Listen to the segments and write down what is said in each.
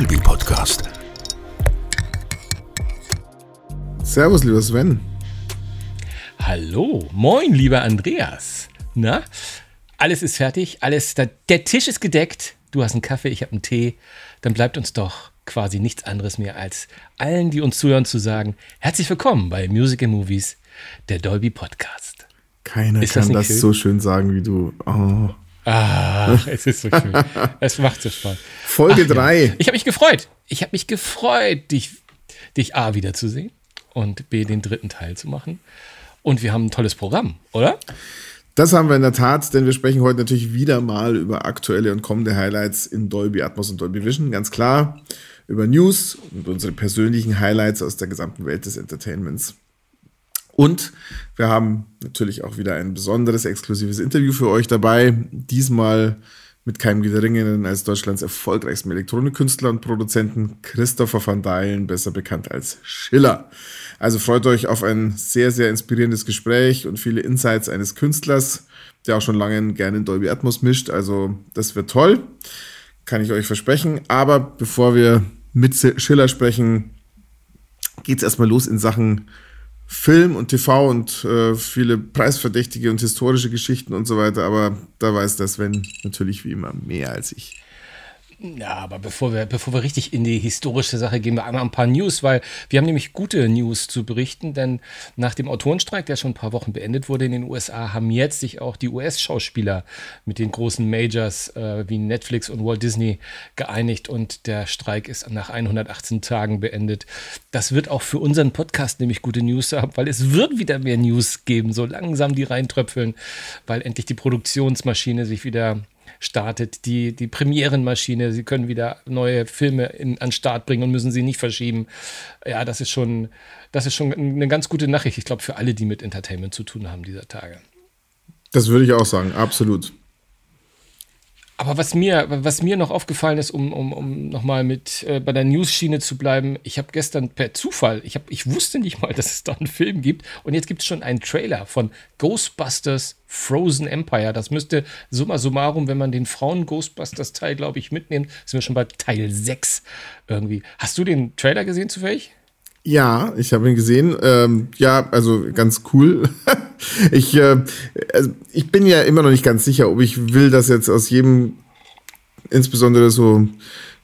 Dolby Podcast. Servus, lieber Sven. Hallo, moin, lieber Andreas. Na, alles ist fertig, alles, der Tisch ist gedeckt. Du hast einen Kaffee, ich habe einen Tee. Dann bleibt uns doch quasi nichts anderes mehr, als allen, die uns zuhören, zu sagen: Herzlich willkommen bei Music and Movies, der Dolby Podcast. Keiner Ist das kann nicht das, schön? so schön sagen wie du. Oh. Ach, es ist so schön. es macht so Spaß. Folge Ach ja. 3. Ich habe mich gefreut. Ich habe mich gefreut, dich, dich A wiederzusehen und B den dritten Teil zu machen. Und wir haben ein tolles Programm, oder? Das haben wir in der Tat, denn wir sprechen heute natürlich wieder mal über aktuelle und kommende Highlights in Dolby Atmos und Dolby Vision. Ganz klar über News und unsere persönlichen Highlights aus der gesamten Welt des Entertainments. Und wir haben natürlich auch wieder ein besonderes, exklusives Interview für euch dabei. Diesmal mit keinem geringeren als Deutschlands erfolgreichstem Elektronikkünstler und Produzenten Christopher van Dalen, besser bekannt als Schiller. Also freut euch auf ein sehr, sehr inspirierendes Gespräch und viele Insights eines Künstlers, der auch schon lange gerne in Dolby Atmos mischt. Also das wird toll, kann ich euch versprechen. Aber bevor wir mit Schiller sprechen, geht es erstmal los in Sachen Film und TV und äh, viele preisverdächtige und historische Geschichten und so weiter. Aber da weiß der Sven natürlich wie immer mehr als ich. Ja, aber bevor wir, bevor wir richtig in die historische Sache gehen, wir einmal ein paar News, weil wir haben nämlich gute News zu berichten, denn nach dem Autorenstreik, der schon ein paar Wochen beendet wurde in den USA, haben jetzt sich auch die US-Schauspieler mit den großen Majors äh, wie Netflix und Walt Disney geeinigt und der Streik ist nach 118 Tagen beendet. Das wird auch für unseren Podcast nämlich gute News haben, weil es wird wieder mehr News geben, so langsam die reintröpfeln, weil endlich die Produktionsmaschine sich wieder startet, die, die Premierenmaschine. Sie können wieder neue Filme in, an Start bringen und müssen sie nicht verschieben. Ja, das ist schon, das ist schon eine ganz gute Nachricht, ich glaube, für alle, die mit Entertainment zu tun haben dieser Tage. Das würde ich auch sagen, absolut. Aber was mir, was mir noch aufgefallen ist, um, um, um nochmal mit äh, bei der News-Schiene zu bleiben, ich habe gestern per Zufall, ich, hab, ich wusste nicht mal, dass es da einen Film gibt und jetzt gibt es schon einen Trailer von Ghostbusters Frozen Empire. Das müsste summa summarum, wenn man den Frauen-Ghostbusters-Teil, glaube ich, mitnimmt, sind wir schon bei Teil 6 irgendwie. Hast du den Trailer gesehen zufällig? Ja, ich habe ihn gesehen. Ähm, ja, also ganz cool. ich, äh, also ich bin ja immer noch nicht ganz sicher, ob ich will, dass jetzt aus jedem, insbesondere so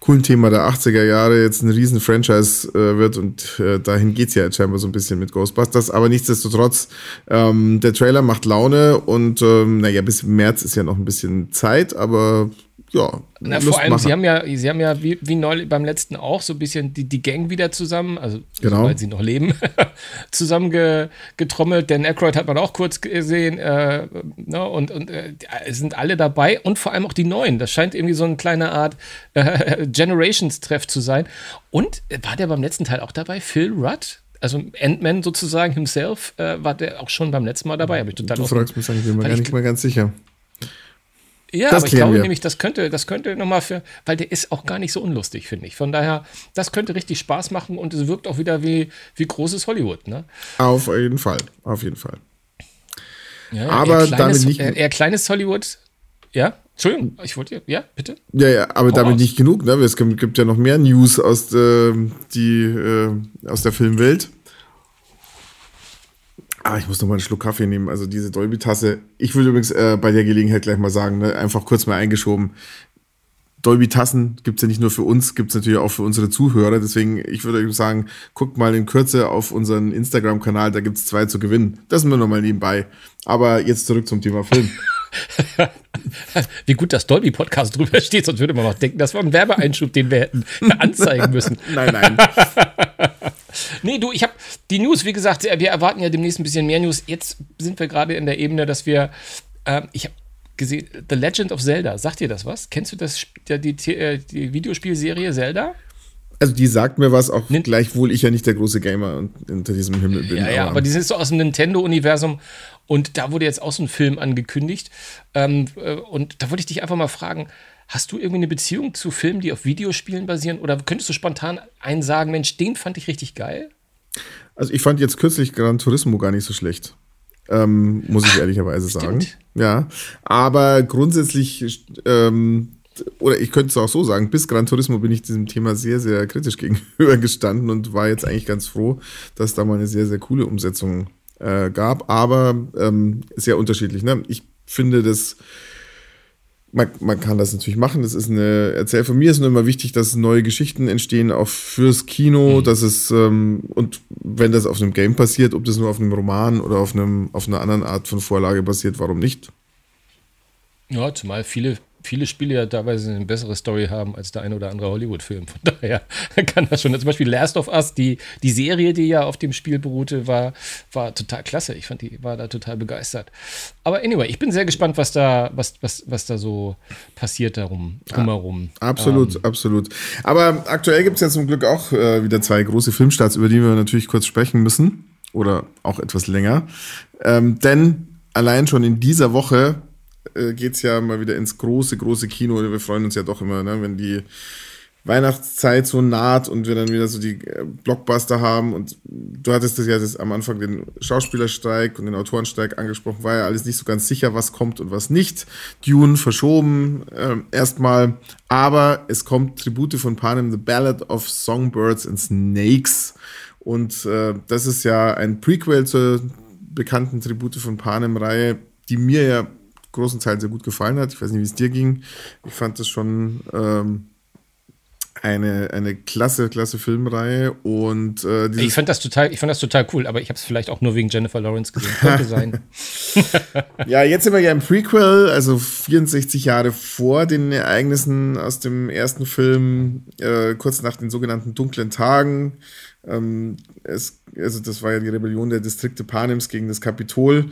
coolen Thema der 80er Jahre, jetzt ein riesen Franchise äh, wird und äh, dahin geht's ja jetzt scheinbar so ein bisschen mit Ghostbusters. Aber nichtsdestotrotz, ähm, der Trailer macht Laune und ähm, naja, bis März ist ja noch ein bisschen Zeit, aber ja. Na, vor allem, sie haben ja, sie haben ja wie, wie neulich beim letzten auch so ein bisschen die, die Gang wieder zusammen, also Genau. weil sie noch leben, zusammengetrommelt. Dan Aykroyd hat man auch kurz gesehen äh, ne, und, und äh, sind alle dabei und vor allem auch die Neuen. Das scheint irgendwie so eine kleine Art äh, Generations-Treff zu sein. Und äh, war der beim letzten Teil auch dabei? Phil Rudd? Also Ant-Man sozusagen himself, äh, war der auch schon beim letzten Mal dabei? Hab ich total Du fragst mich, ich bin mir gar ich- nicht mal ganz sicher. Ja, Das aber ich glaube wir. nämlich, das könnte, das könnte nochmal für, weil der ist auch gar nicht so unlustig, finde ich. Von daher, das könnte richtig Spaß machen und es wirkt auch wieder wie, wie großes Hollywood, ne? Auf jeden Fall, auf jeden Fall. Ja, Aber eher kleines, damit nicht- Eher, eher kleines Hollywood. Ja, Entschuldigung, ich wollte, ja, bitte. Ja, ja, aber Hau damit raus. nicht genug. Ne? Es gibt, gibt ja noch mehr News aus, der- die, äh, aus der Filmwelt. Ah, ich muss noch mal einen Schluck Kaffee nehmen. Also diese Dolby-Tasse. Ich würde übrigens äh, bei der Gelegenheit gleich mal sagen, ne? einfach kurz mal eingeschoben. Dolby-Tassen gibt es ja nicht nur für uns, gibt es natürlich auch für unsere Zuhörer. Deswegen, ich würde euch sagen, guckt mal in Kürze auf unseren Instagram-Kanal, da gibt es zwei zu gewinnen. Das sind wir noch mal nebenbei. Aber jetzt zurück zum Thema Film. Wie gut das Dolby-Podcast drüber steht, sonst würde man noch denken, das war ein Werbeeinschub, den wir hätten anzeigen müssen. nein, nein. Nee, du, ich habe die News, wie gesagt, wir erwarten ja demnächst ein bisschen mehr News. Jetzt sind wir gerade in der Ebene, dass wir, ähm, ich habe gesehen, The Legend of Zelda, sagt dir das was? Kennst du das, die, die, äh, die Videospielserie Zelda? Also die sagt mir was, auch Nin- gleichwohl ich ja nicht der große Gamer und unter diesem Himmel bin. Ja, ja, aber die sind so aus dem Nintendo-Universum und da wurde jetzt auch so ein Film angekündigt. Ähm, äh, und da wollte ich dich einfach mal fragen, hast du irgendwie eine Beziehung zu Filmen, die auf Videospielen basieren? Oder könntest du spontan einen sagen, Mensch, den fand ich richtig geil? Also ich fand jetzt kürzlich Gran Turismo gar nicht so schlecht. Ähm, muss ich ehrlicherweise sagen. stimmt. Ja. Aber grundsätzlich ähm, oder ich könnte es auch so sagen, bis Gran Turismo bin ich diesem Thema sehr, sehr kritisch gegenüber gestanden und war jetzt eigentlich ganz froh, dass da mal eine sehr, sehr coole Umsetzung äh, gab, aber ähm, sehr unterschiedlich. Ne? Ich finde das man, man kann das natürlich machen. Das ist eine Erzähl von mir ist nur immer wichtig, dass neue Geschichten entstehen, auch fürs Kino, mhm. dass es ähm, und wenn das auf einem Game passiert, ob das nur auf einem Roman oder auf einem auf einer anderen Art von Vorlage basiert, warum nicht? Ja, zumal viele viele Spiele ja teilweise eine bessere Story haben als der ein oder andere Hollywood-Film. Von daher kann das schon. Zum Beispiel Last of Us, die, die Serie, die ja auf dem Spiel beruhte, war, war total klasse. Ich fand, die war da total begeistert. Aber anyway, ich bin sehr gespannt, was da, was, was, was da so passiert darum, drumherum. Ja, absolut, ähm, absolut. Aber aktuell gibt es ja zum Glück auch äh, wieder zwei große Filmstarts, über die wir natürlich kurz sprechen müssen. Oder auch etwas länger. Ähm, denn allein schon in dieser Woche äh, geht es ja mal wieder ins große, große Kino. Wir freuen uns ja doch immer, ne, wenn die Weihnachtszeit so naht und wir dann wieder so die äh, Blockbuster haben. Und du hattest das ja das am Anfang den Schauspielerstreik und den Autorenstreik angesprochen, war ja alles nicht so ganz sicher, was kommt und was nicht. Dune verschoben äh, erstmal, aber es kommt Tribute von Panem, The Ballad of Songbirds and Snakes. Und äh, das ist ja ein Prequel zur bekannten Tribute von Panem-Reihe, die mir ja großen Teil sehr gut gefallen hat. Ich weiß nicht, wie es dir ging. Ich fand das schon ähm, eine, eine klasse, klasse Filmreihe und äh, ich fand das total, ich fand das total cool, aber ich habe es vielleicht auch nur wegen Jennifer Lawrence gesehen. Könnte sein. ja, jetzt sind wir ja im Prequel, also 64 Jahre vor den Ereignissen aus dem ersten Film, äh, kurz nach den sogenannten dunklen Tagen. Ähm, es, also das war ja die Rebellion der Distrikte Panems gegen das Kapitol.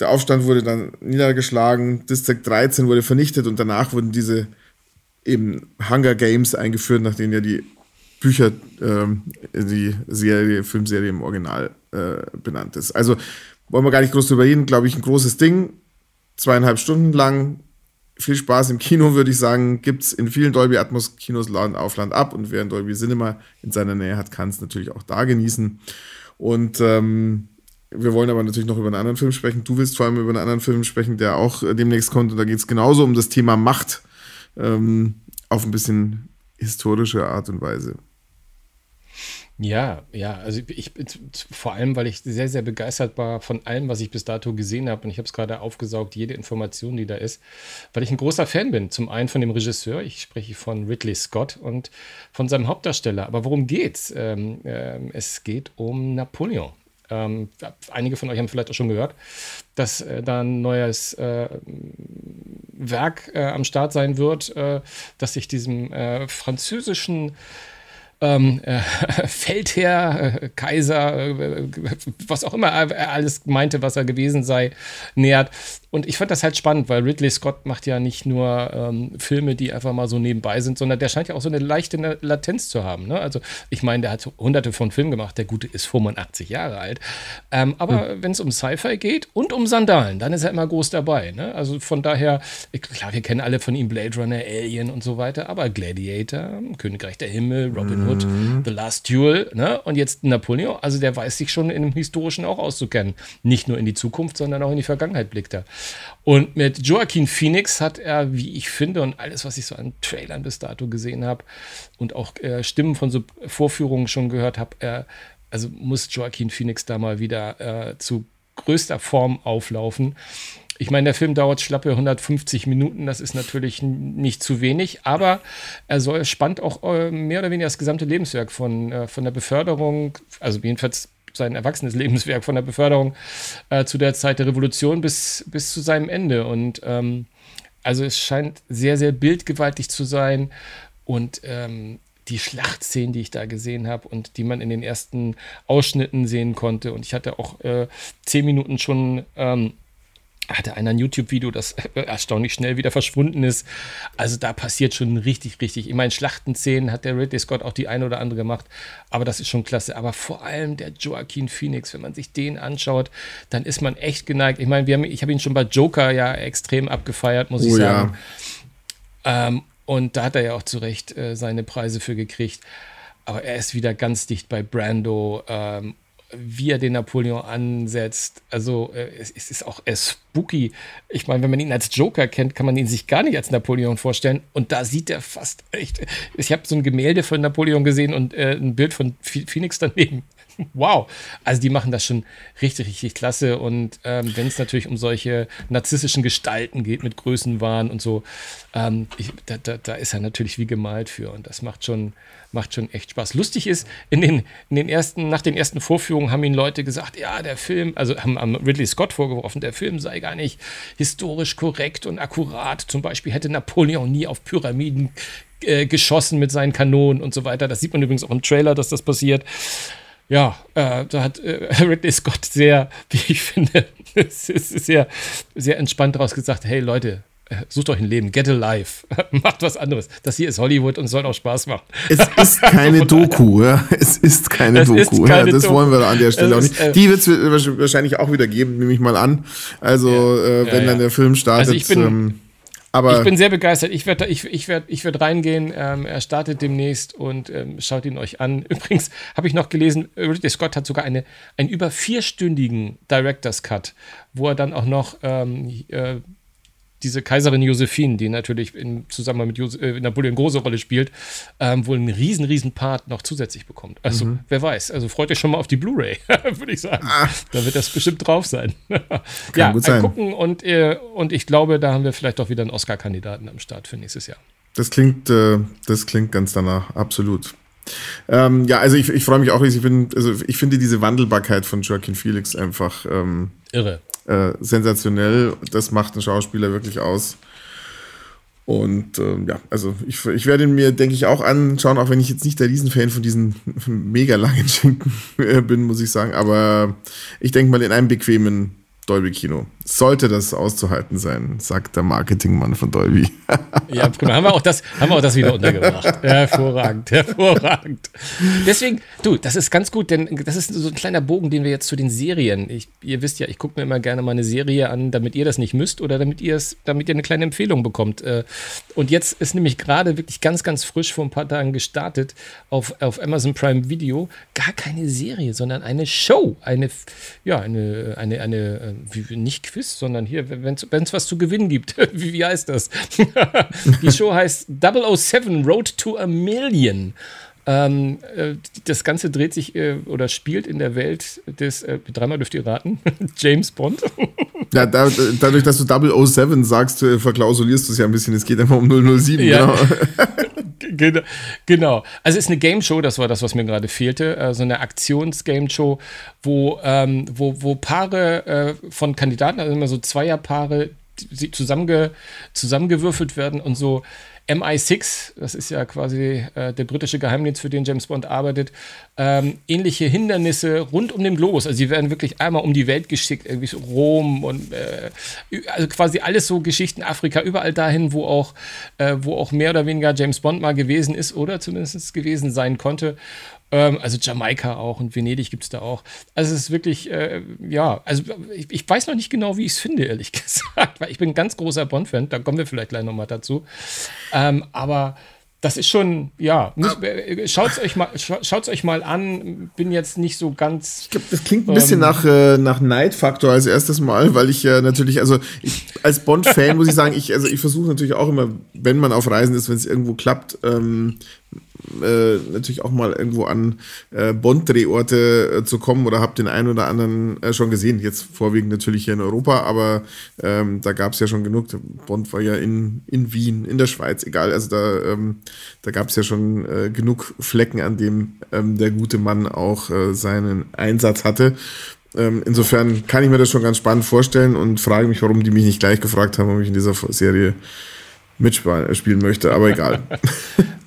Der Aufstand wurde dann niedergeschlagen, District 13 wurde vernichtet und danach wurden diese eben Hunger Games eingeführt, nach denen ja die Bücher, ähm, die Serie, Filmserie im Original äh, benannt ist. Also wollen wir gar nicht groß drüber reden, glaube ich, ein großes Ding. Zweieinhalb Stunden lang. Viel Spaß im Kino, würde ich sagen. Gibt es in vielen Dolby Atmos Kinos Land auf Land ab und wer ein Dolby Cinema in seiner Nähe hat, kann es natürlich auch da genießen. Und ähm, wir wollen aber natürlich noch über einen anderen Film sprechen. Du willst vor allem über einen anderen Film sprechen, der auch äh, demnächst kommt. Und da geht es genauso um das Thema Macht ähm, auf ein bisschen historische Art und Weise. Ja, ja, also ich bin vor allem, weil ich sehr, sehr begeistert war von allem, was ich bis dato gesehen habe. Und ich habe es gerade aufgesaugt, jede Information, die da ist, weil ich ein großer Fan bin. Zum einen von dem Regisseur, ich spreche von Ridley Scott und von seinem Hauptdarsteller. Aber worum geht's? Ähm, äh, es geht um Napoleon. Ähm, einige von euch haben vielleicht auch schon gehört, dass äh, da ein neues äh, Werk äh, am Start sein wird, äh, das sich diesem äh, französischen ähm, äh, Feldherr, Kaiser, was auch immer er alles meinte, was er gewesen sei, nähert. Und ich fand das halt spannend, weil Ridley Scott macht ja nicht nur ähm, Filme, die einfach mal so nebenbei sind, sondern der scheint ja auch so eine leichte Latenz zu haben. Ne? Also ich meine, der hat hunderte von Filmen gemacht, der Gute ist 85 Jahre alt. Ähm, aber hm. wenn es um Sci-Fi geht und um Sandalen, dann ist er immer groß dabei. Ne? Also von daher, klar, wir kennen alle von ihm Blade Runner, Alien und so weiter, aber Gladiator, Königreich der Himmel, Robin Hood, mhm. The Last Duel ne? und jetzt Napoleon, also der weiß sich schon in dem Historischen auch auszukennen. Nicht nur in die Zukunft, sondern auch in die Vergangenheit blickt er. Und mit Joaquin Phoenix hat er, wie ich finde, und alles, was ich so an Trailern bis dato gesehen habe und auch äh, Stimmen von so Vorführungen schon gehört habe, äh, also muss Joaquin Phoenix da mal wieder äh, zu größter Form auflaufen. Ich meine, der Film dauert schlappe 150 Minuten, das ist natürlich nicht zu wenig, aber er soll spannt auch äh, mehr oder weniger das gesamte Lebenswerk von, äh, von der Beförderung, also jedenfalls sein erwachsenes Lebenswerk von der Beförderung äh, zu der Zeit der Revolution bis, bis zu seinem Ende. Und ähm, also es scheint sehr, sehr bildgewaltig zu sein. Und ähm, die Schlachtszenen, die ich da gesehen habe und die man in den ersten Ausschnitten sehen konnte. Und ich hatte auch äh, zehn Minuten schon ähm, hatte einer ein YouTube-Video, das erstaunlich schnell wieder verschwunden ist. Also da passiert schon richtig, richtig. Ich meine, Schlachtenszenen hat der Ridley Scott auch die eine oder andere gemacht, aber das ist schon klasse. Aber vor allem der Joaquin Phoenix, wenn man sich den anschaut, dann ist man echt geneigt. Ich meine, wir haben, ich habe ihn schon bei Joker ja extrem abgefeiert, muss oh, ich sagen. Ja. Ähm, und da hat er ja auch zu Recht äh, seine Preise für gekriegt. Aber er ist wieder ganz dicht bei Brando ähm, wie er den Napoleon ansetzt. Also äh, es, es, ist auch spooky. Ich meine, wenn man ihn als Joker kennt, kann man ihn sich gar nicht als Napoleon vorstellen. Und da sieht er fast echt. Ich habe so ein Gemälde von Napoleon gesehen und äh, ein Bild von Phoenix daneben. Wow, also die machen das schon richtig, richtig klasse. Und ähm, wenn es natürlich um solche narzisstischen Gestalten geht mit Größenwahn und so, ähm, ich, da, da, da, ist er natürlich wie gemalt für. Und das macht schon, macht schon echt Spaß. Lustig ist, in den, in den ersten, nach den ersten Vorführungen haben ihn Leute gesagt, ja, der Film, also haben, haben Ridley Scott vorgeworfen, der Film sei gar nicht historisch korrekt und akkurat. Zum Beispiel hätte Napoleon nie auf Pyramiden äh, geschossen mit seinen Kanonen und so weiter. Das sieht man übrigens auch im Trailer, dass das passiert ja, äh, da hat äh, Ridley Scott sehr, wie ich finde, sehr, sehr entspannt daraus gesagt, hey Leute, äh, sucht euch ein Leben, get a life, macht was anderes. Das hier ist Hollywood und soll auch Spaß machen. Es ist keine Doku, ja. Es ist keine es Doku. Ist keine ja, das Doku. wollen wir an der Stelle es auch nicht. Ist, äh, Die wird es wahrscheinlich auch wieder geben, nehme ich mal an. Also, ja, äh, wenn ja, dann der Film startet. Also ich bin, ähm, aber ich bin sehr begeistert. Ich werde ich, ich werd, ich werd reingehen. Ähm, er startet demnächst und ähm, schaut ihn euch an. Übrigens habe ich noch gelesen, Ridley Scott hat sogar eine, einen über vierstündigen Director's Cut, wo er dann auch noch ähm, äh, diese Kaiserin Josephine, die natürlich im Zusammenhang mit Jose äh, Napoleon eine große Rolle spielt, ähm, wohl einen riesen, riesen Part noch zusätzlich bekommt. Also, mhm. wer weiß. Also freut euch schon mal auf die Blu-ray, würde ich sagen. Ah. Da wird das bestimmt drauf sein. ja, gut sein. gucken und, äh, und ich glaube, da haben wir vielleicht auch wieder einen Oscar-Kandidaten am Start für nächstes Jahr. Das klingt, äh, das klingt ganz danach, absolut. Ähm, ja, also ich, ich freue mich auch, ich bin, also ich finde diese Wandelbarkeit von Joaquin Felix einfach ähm, irre äh, sensationell. Das macht einen Schauspieler wirklich aus. Und äh, ja, also ich, ich werde ihn mir, denke ich, auch anschauen, auch wenn ich jetzt nicht der Riesenfan von diesen mega langen Schinken bin, muss ich sagen. Aber ich denke mal in einem bequemen Dolby Kino. Sollte das auszuhalten sein, sagt der Marketingmann von Dolby. ja, prima. Haben wir auch das, haben wir auch das wieder untergebracht. Hervorragend, hervorragend. Deswegen, du, das ist ganz gut, denn das ist so ein kleiner Bogen, den wir jetzt zu den Serien. Ich, ihr wisst ja, ich gucke mir immer gerne mal eine Serie an, damit ihr das nicht müsst oder damit ihr es, damit ihr eine kleine Empfehlung bekommt. Äh, und jetzt ist nämlich gerade wirklich ganz, ganz frisch vor ein paar Tagen gestartet auf, auf Amazon Prime Video gar keine Serie, sondern eine Show. Eine, ja, eine, eine, eine, äh, nicht Quiz, sondern hier, wenn es was zu gewinnen gibt. wie, wie heißt das? die Show heißt 007 Road to a Million. Ähm, äh, das Ganze dreht sich äh, oder spielt in der Welt des, äh, dreimal dürft ihr raten, James Bond. ja, da, dadurch, dass du 007 sagst, äh, verklausulierst du es ja ein bisschen. Es geht einfach um 007. Ja. Genau. Genau. Also es ist eine Game Show, das war das, was mir gerade fehlte. Also eine Aktions-Game Show, wo, ähm, wo, wo Paare äh, von Kandidaten, also immer so Zweierpaare, zusammenge, zusammengewürfelt werden und so MI6, das ist ja quasi äh, der britische Geheimdienst, für den James Bond arbeitet, ähm, ähnliche Hindernisse rund um den Globus. Also sie werden wirklich einmal um die Welt geschickt, irgendwie so Rom und äh, also quasi alles so Geschichten Afrika, überall dahin, wo auch, äh, wo auch mehr oder weniger James Bond mal gewesen ist oder zumindest gewesen sein konnte. Ähm, also Jamaika auch und Venedig gibt es da auch. Also es ist wirklich, äh, ja, also ich, ich, weiß noch nicht genau, wie ich es finde, ehrlich gesagt, weil ich bin ein ganz großer Bond-Fan, da kommen wir vielleicht gleich nochmal dazu. Ähm, aber das ist schon, ja, schaut es euch, mal, euch mal an. Bin jetzt nicht so ganz. Ich glaube, das klingt ein bisschen ähm, nach, äh, nach Night-Faktor als erstes Mal, weil ich ja äh, natürlich, also ich, als Bond-Fan muss ich sagen, ich, also ich versuche natürlich auch immer, wenn man auf Reisen ist, wenn es irgendwo klappt, ähm, äh, natürlich auch mal irgendwo an äh, Bond-Drehorte äh, zu kommen oder habe den einen oder anderen äh, schon gesehen. Jetzt vorwiegend natürlich hier in Europa, aber ähm, da gab es ja schon genug. Bond war ja in, in Wien, in der Schweiz, egal. Also da, ähm, da gab es ja schon äh, genug Flecken, an dem ähm, der gute Mann auch seinen Einsatz hatte. Ähm, insofern kann ich mir das schon ganz spannend vorstellen und frage mich, warum die mich nicht gleich gefragt haben, ob ich in dieser Serie mitspielen möchte, aber egal.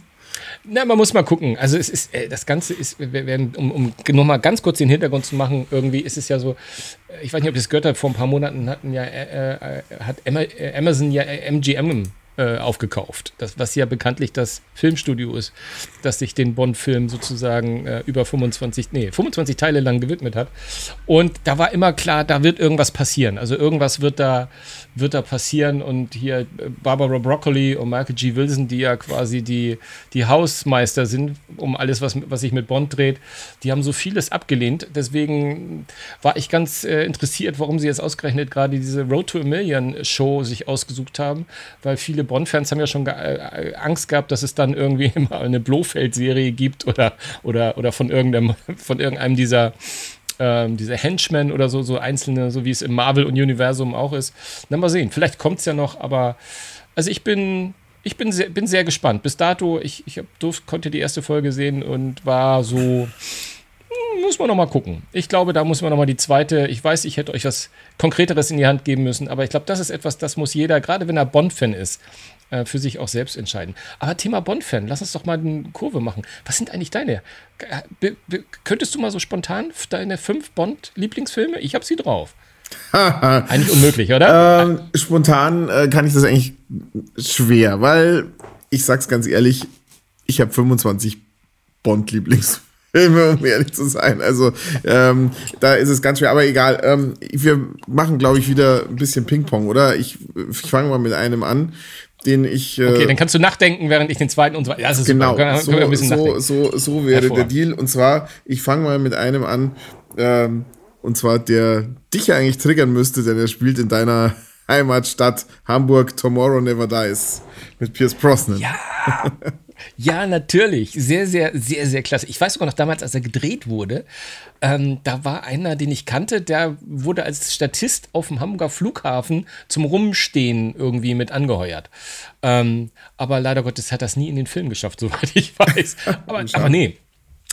Na, man muss mal gucken. Also es ist, äh, das Ganze ist, wir werden, um, um nochmal ganz kurz den Hintergrund zu machen, irgendwie ist es ja so, äh, ich weiß nicht, ob ihr das gehört habt, vor ein paar Monaten hatten ja, äh, äh hat Amazon ja MGM äh, aufgekauft. Das, was ja bekanntlich das Filmstudio ist, das sich den Bond-Film sozusagen äh, über 25, nee, 25 Teile lang gewidmet hat. Und da war immer klar, da wird irgendwas passieren. Also irgendwas wird da, wird da passieren. Und hier äh, Barbara Broccoli und Michael G. Wilson, die ja quasi die, die Hausmeister sind, um alles, was, was sich mit Bond dreht, die haben so vieles abgelehnt. Deswegen war ich ganz äh, interessiert, warum sie jetzt ausgerechnet gerade diese Road to a Million Show sich ausgesucht haben, weil viele Bond-Fans haben ja schon ge äh, Angst gehabt, dass es dann irgendwie immer eine Blofeld-Serie gibt oder, oder, oder von irgendeinem, von irgendeinem dieser ähm, diese Henchmen oder so, so einzelne, so wie es im Marvel-Universum auch ist. Na, mal sehen. Vielleicht kommt es ja noch, aber also ich bin, ich bin sehr, bin sehr gespannt. Bis dato, ich, ich hab, durf, konnte die erste Folge sehen und war so, muss man noch mal gucken. Ich glaube, da muss man noch mal die zweite. Ich weiß, ich hätte euch was Konkreteres in die Hand geben müssen, aber ich glaube, das ist etwas, das muss jeder, gerade wenn er Bond-Fan ist, äh, für sich auch selbst entscheiden. Aber Thema Bond-Fan, lass uns doch mal eine Kurve machen. Was sind eigentlich deine? Be könntest du mal so spontan deine fünf Bond-Lieblingsfilme? Ich habe sie drauf. eigentlich unmöglich, oder? Ähm, spontan äh, kann ich das eigentlich schwer, weil ich sag's ganz ehrlich, ich habe 25 Bond-Lieblingsfilme. Um ehrlich zu sein. Also ähm, da ist es ganz schwer, aber egal. Ähm, wir machen, glaube ich, wieder ein bisschen Ping-Pong, oder? Ich, ich fange mal mit einem an, den ich. Äh, okay, dann kannst du nachdenken, während ich den zweiten und so weiter. Ja, das ist genau, super. So, können so, so, so wäre der Deal. Und zwar, ich fange mal mit einem an, ähm, und zwar der dich eigentlich triggern müsste, denn er spielt in deiner Heimatstadt Hamburg Tomorrow Never Dies mit Pierce Brosnan. Ja. Ja, natürlich. Sehr, sehr, sehr, sehr klasse. Ich weiß sogar noch damals, als er gedreht wurde, ähm, da war einer, den ich kannte, der wurde als Statist auf dem Hamburger Flughafen zum Rumstehen irgendwie mit angeheuert. Ähm, aber leider Gottes hat das nie in den Film geschafft, soweit ich weiß. aber, aber nee,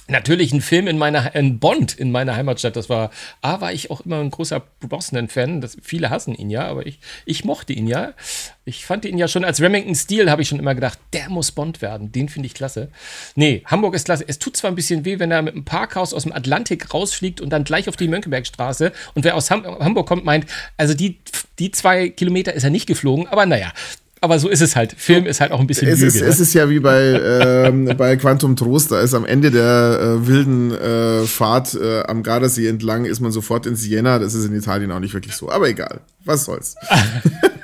Natürlich ein Film in meiner, ein Bond in meiner Heimatstadt. Das war, A, war ich auch immer ein großer Brosnan-Fan. Viele hassen ihn ja, aber ich, ich mochte ihn ja. Ich fand ihn ja schon als Remington Steel, habe ich schon immer gedacht, der muss Bond werden. Den finde ich klasse. Nee, Hamburg ist klasse. Es tut zwar ein bisschen weh, wenn er mit einem Parkhaus aus dem Atlantik rausfliegt und dann gleich auf die Mönckebergstraße. Und wer aus Ham Hamburg kommt, meint, also die, die zwei Kilometer ist er nicht geflogen. Aber naja, aber so ist es halt. Film ist halt auch ein bisschen es Lüge, ist, ne? Es ist ja wie bei, äh, bei Quantum Trost, da ist am Ende der äh, wilden äh, Fahrt äh, am Gardasee entlang, ist man sofort in Siena. Das ist in Italien auch nicht wirklich so. Aber egal, was soll's.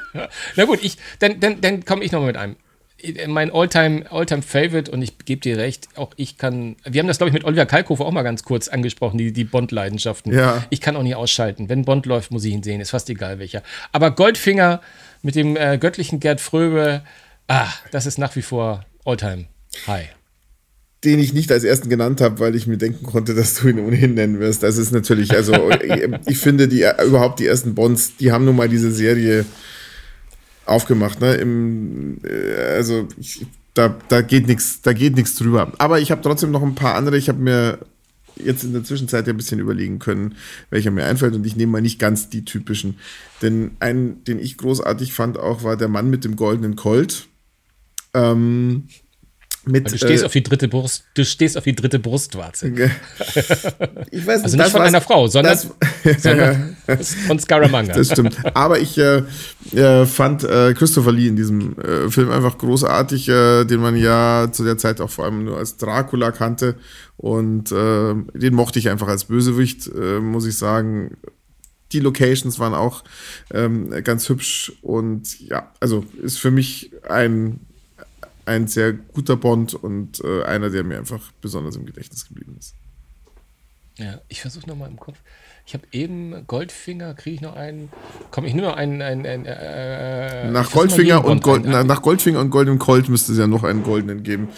Na gut, ich, dann, dann, dann komme ich noch mal mit einem mein Alltime Alltime Favorite und ich gebe dir recht, auch ich kann. Wir haben das glaube ich mit Oliver Kalkofer auch mal ganz kurz angesprochen, die, die Bond Leidenschaften. Ja. Ich kann auch nicht ausschalten. Wenn Bond läuft, muss ich ihn sehen. Ist fast egal welcher. Aber Goldfinger mit dem äh, göttlichen Gerd Fröbe, ah, das ist nach wie vor Alltime High. Den ich nicht als ersten genannt habe, weil ich mir denken konnte, dass du ihn ohnehin nennen wirst. Das ist natürlich, also ich finde, die überhaupt die ersten Bonds, die haben nun mal diese Serie aufgemacht. Ne? Im, äh, also ich, da, da geht nichts, da geht nichts drüber. Aber ich habe trotzdem noch ein paar andere. Ich habe mir jetzt in der Zwischenzeit ja ein bisschen überlegen können, welcher mir einfällt. Und ich nehme mal nicht ganz die typischen. Denn einen, den ich großartig fand, auch war der Mann mit dem goldenen Colt. Ähm, mit, du stehst äh, auf die dritte Brust, du stehst auf die dritte Brustwarze. ich weiß nicht, also nicht von einer Frau, sondern, das, sondern von Scaramanga. Das stimmt. Aber ich äh, äh, fand äh, Christopher Lee in diesem äh, Film einfach großartig, äh, den man ja zu der Zeit auch vor allem nur als Dracula kannte. Und den mochte ich einfach als Bösewicht, muss ich sagen. Die Locations waren auch ähm, ganz hübsch und ja, also ist für mich ein ein sehr guter Bond und äh, einer, der mir einfach besonders im Gedächtnis geblieben ist. Ja, ich versuche nochmal im Kopf. Ich habe eben Goldfinger, kriege ich noch einen? Komm, ich nehme einen. einen, einen äh, nach, Goldfinger und Gold, nach Goldfinger und Goldenem Colt müsste es ja noch einen goldenen geben.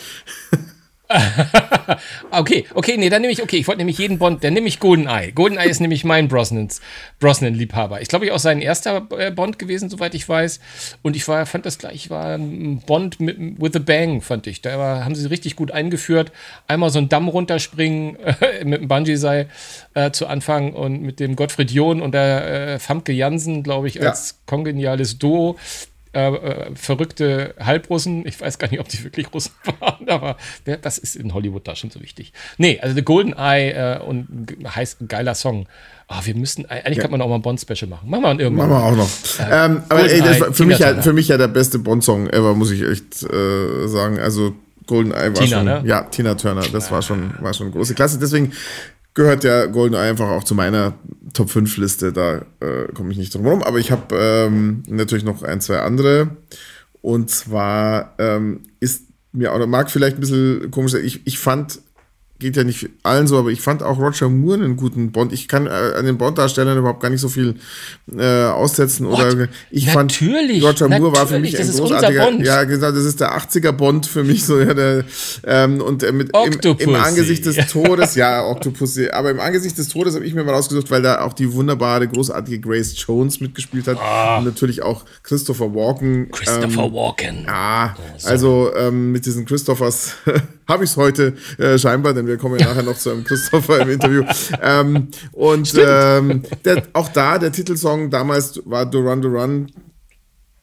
okay, okay, nee, dann nehme ich, okay, ich wollte nämlich jeden Bond, dann nehme ich GoldenEye. GoldenEye ist nämlich mein Brosnans, Brosnan-Liebhaber. Ich glaube, ich auch sein erster äh, Bond gewesen, soweit ich weiß. Und ich war, fand das gleich, war ein Bond mit, with a Bang, fand ich. Da war, haben sie richtig gut eingeführt. Einmal so einen Damm runterspringen äh, mit dem Bungee-Seil äh, zu Anfang und mit dem Gottfried John und der äh, Famke Jansen, glaube ich, als ja. kongeniales Duo. Äh, äh, verrückte Halbrussen. Ich weiß gar nicht, ob die wirklich Russen waren, aber das ist in Hollywood da schon so wichtig. Nee, also The Golden Eye äh, und heißt ein geiler Song. Ah, wir müssen, eigentlich ja. kann man auch mal ein Bond-Special machen. Machen wir irgendwann. Machen wir auch noch. Äh, ähm, aber ey, das war für mich, ja, für mich ja der beste Bond-Song ever, muss ich echt äh, sagen. Also GoldenEye war Tina, schon, ne? ja, Tina Turner, das war schon, war schon große Klasse. Deswegen gehört ja GoldenEye einfach auch zu meiner Top 5 Liste. Da äh, komme ich nicht drum rum. Aber ich habe ähm, natürlich noch ein, zwei andere. Und zwar ähm, ist mir, oder mag vielleicht ein bisschen komisch sein, ich, ich fand geht ja nicht allen so, aber ich fand auch Roger Moore einen guten Bond. Ich kann äh, an den Bond-Darstellern überhaupt gar nicht so viel äh, aussetzen. What? Oder ich natürlich, fand Roger Moore war für mich ein großartiger. Ja, genau, das ist der 80er Bond für mich so. Ja, der, ähm, und äh, mit im, im, Angesicht des Todes, ja, Octopus, aber im Angesicht des Todes habe ich mir mal rausgesucht, weil da auch die wunderbare, großartige Grace Jones mitgespielt hat oh. und natürlich auch Christopher Walken. Christopher ähm, Walken. Ja, oh, also ähm, mit diesen Christophers habe ich es heute äh, scheinbar, denn wir kommen ja nachher noch zu einem Christopher im Interview. ähm, und ähm, der, auch da, der Titelsong damals war Duran Duran.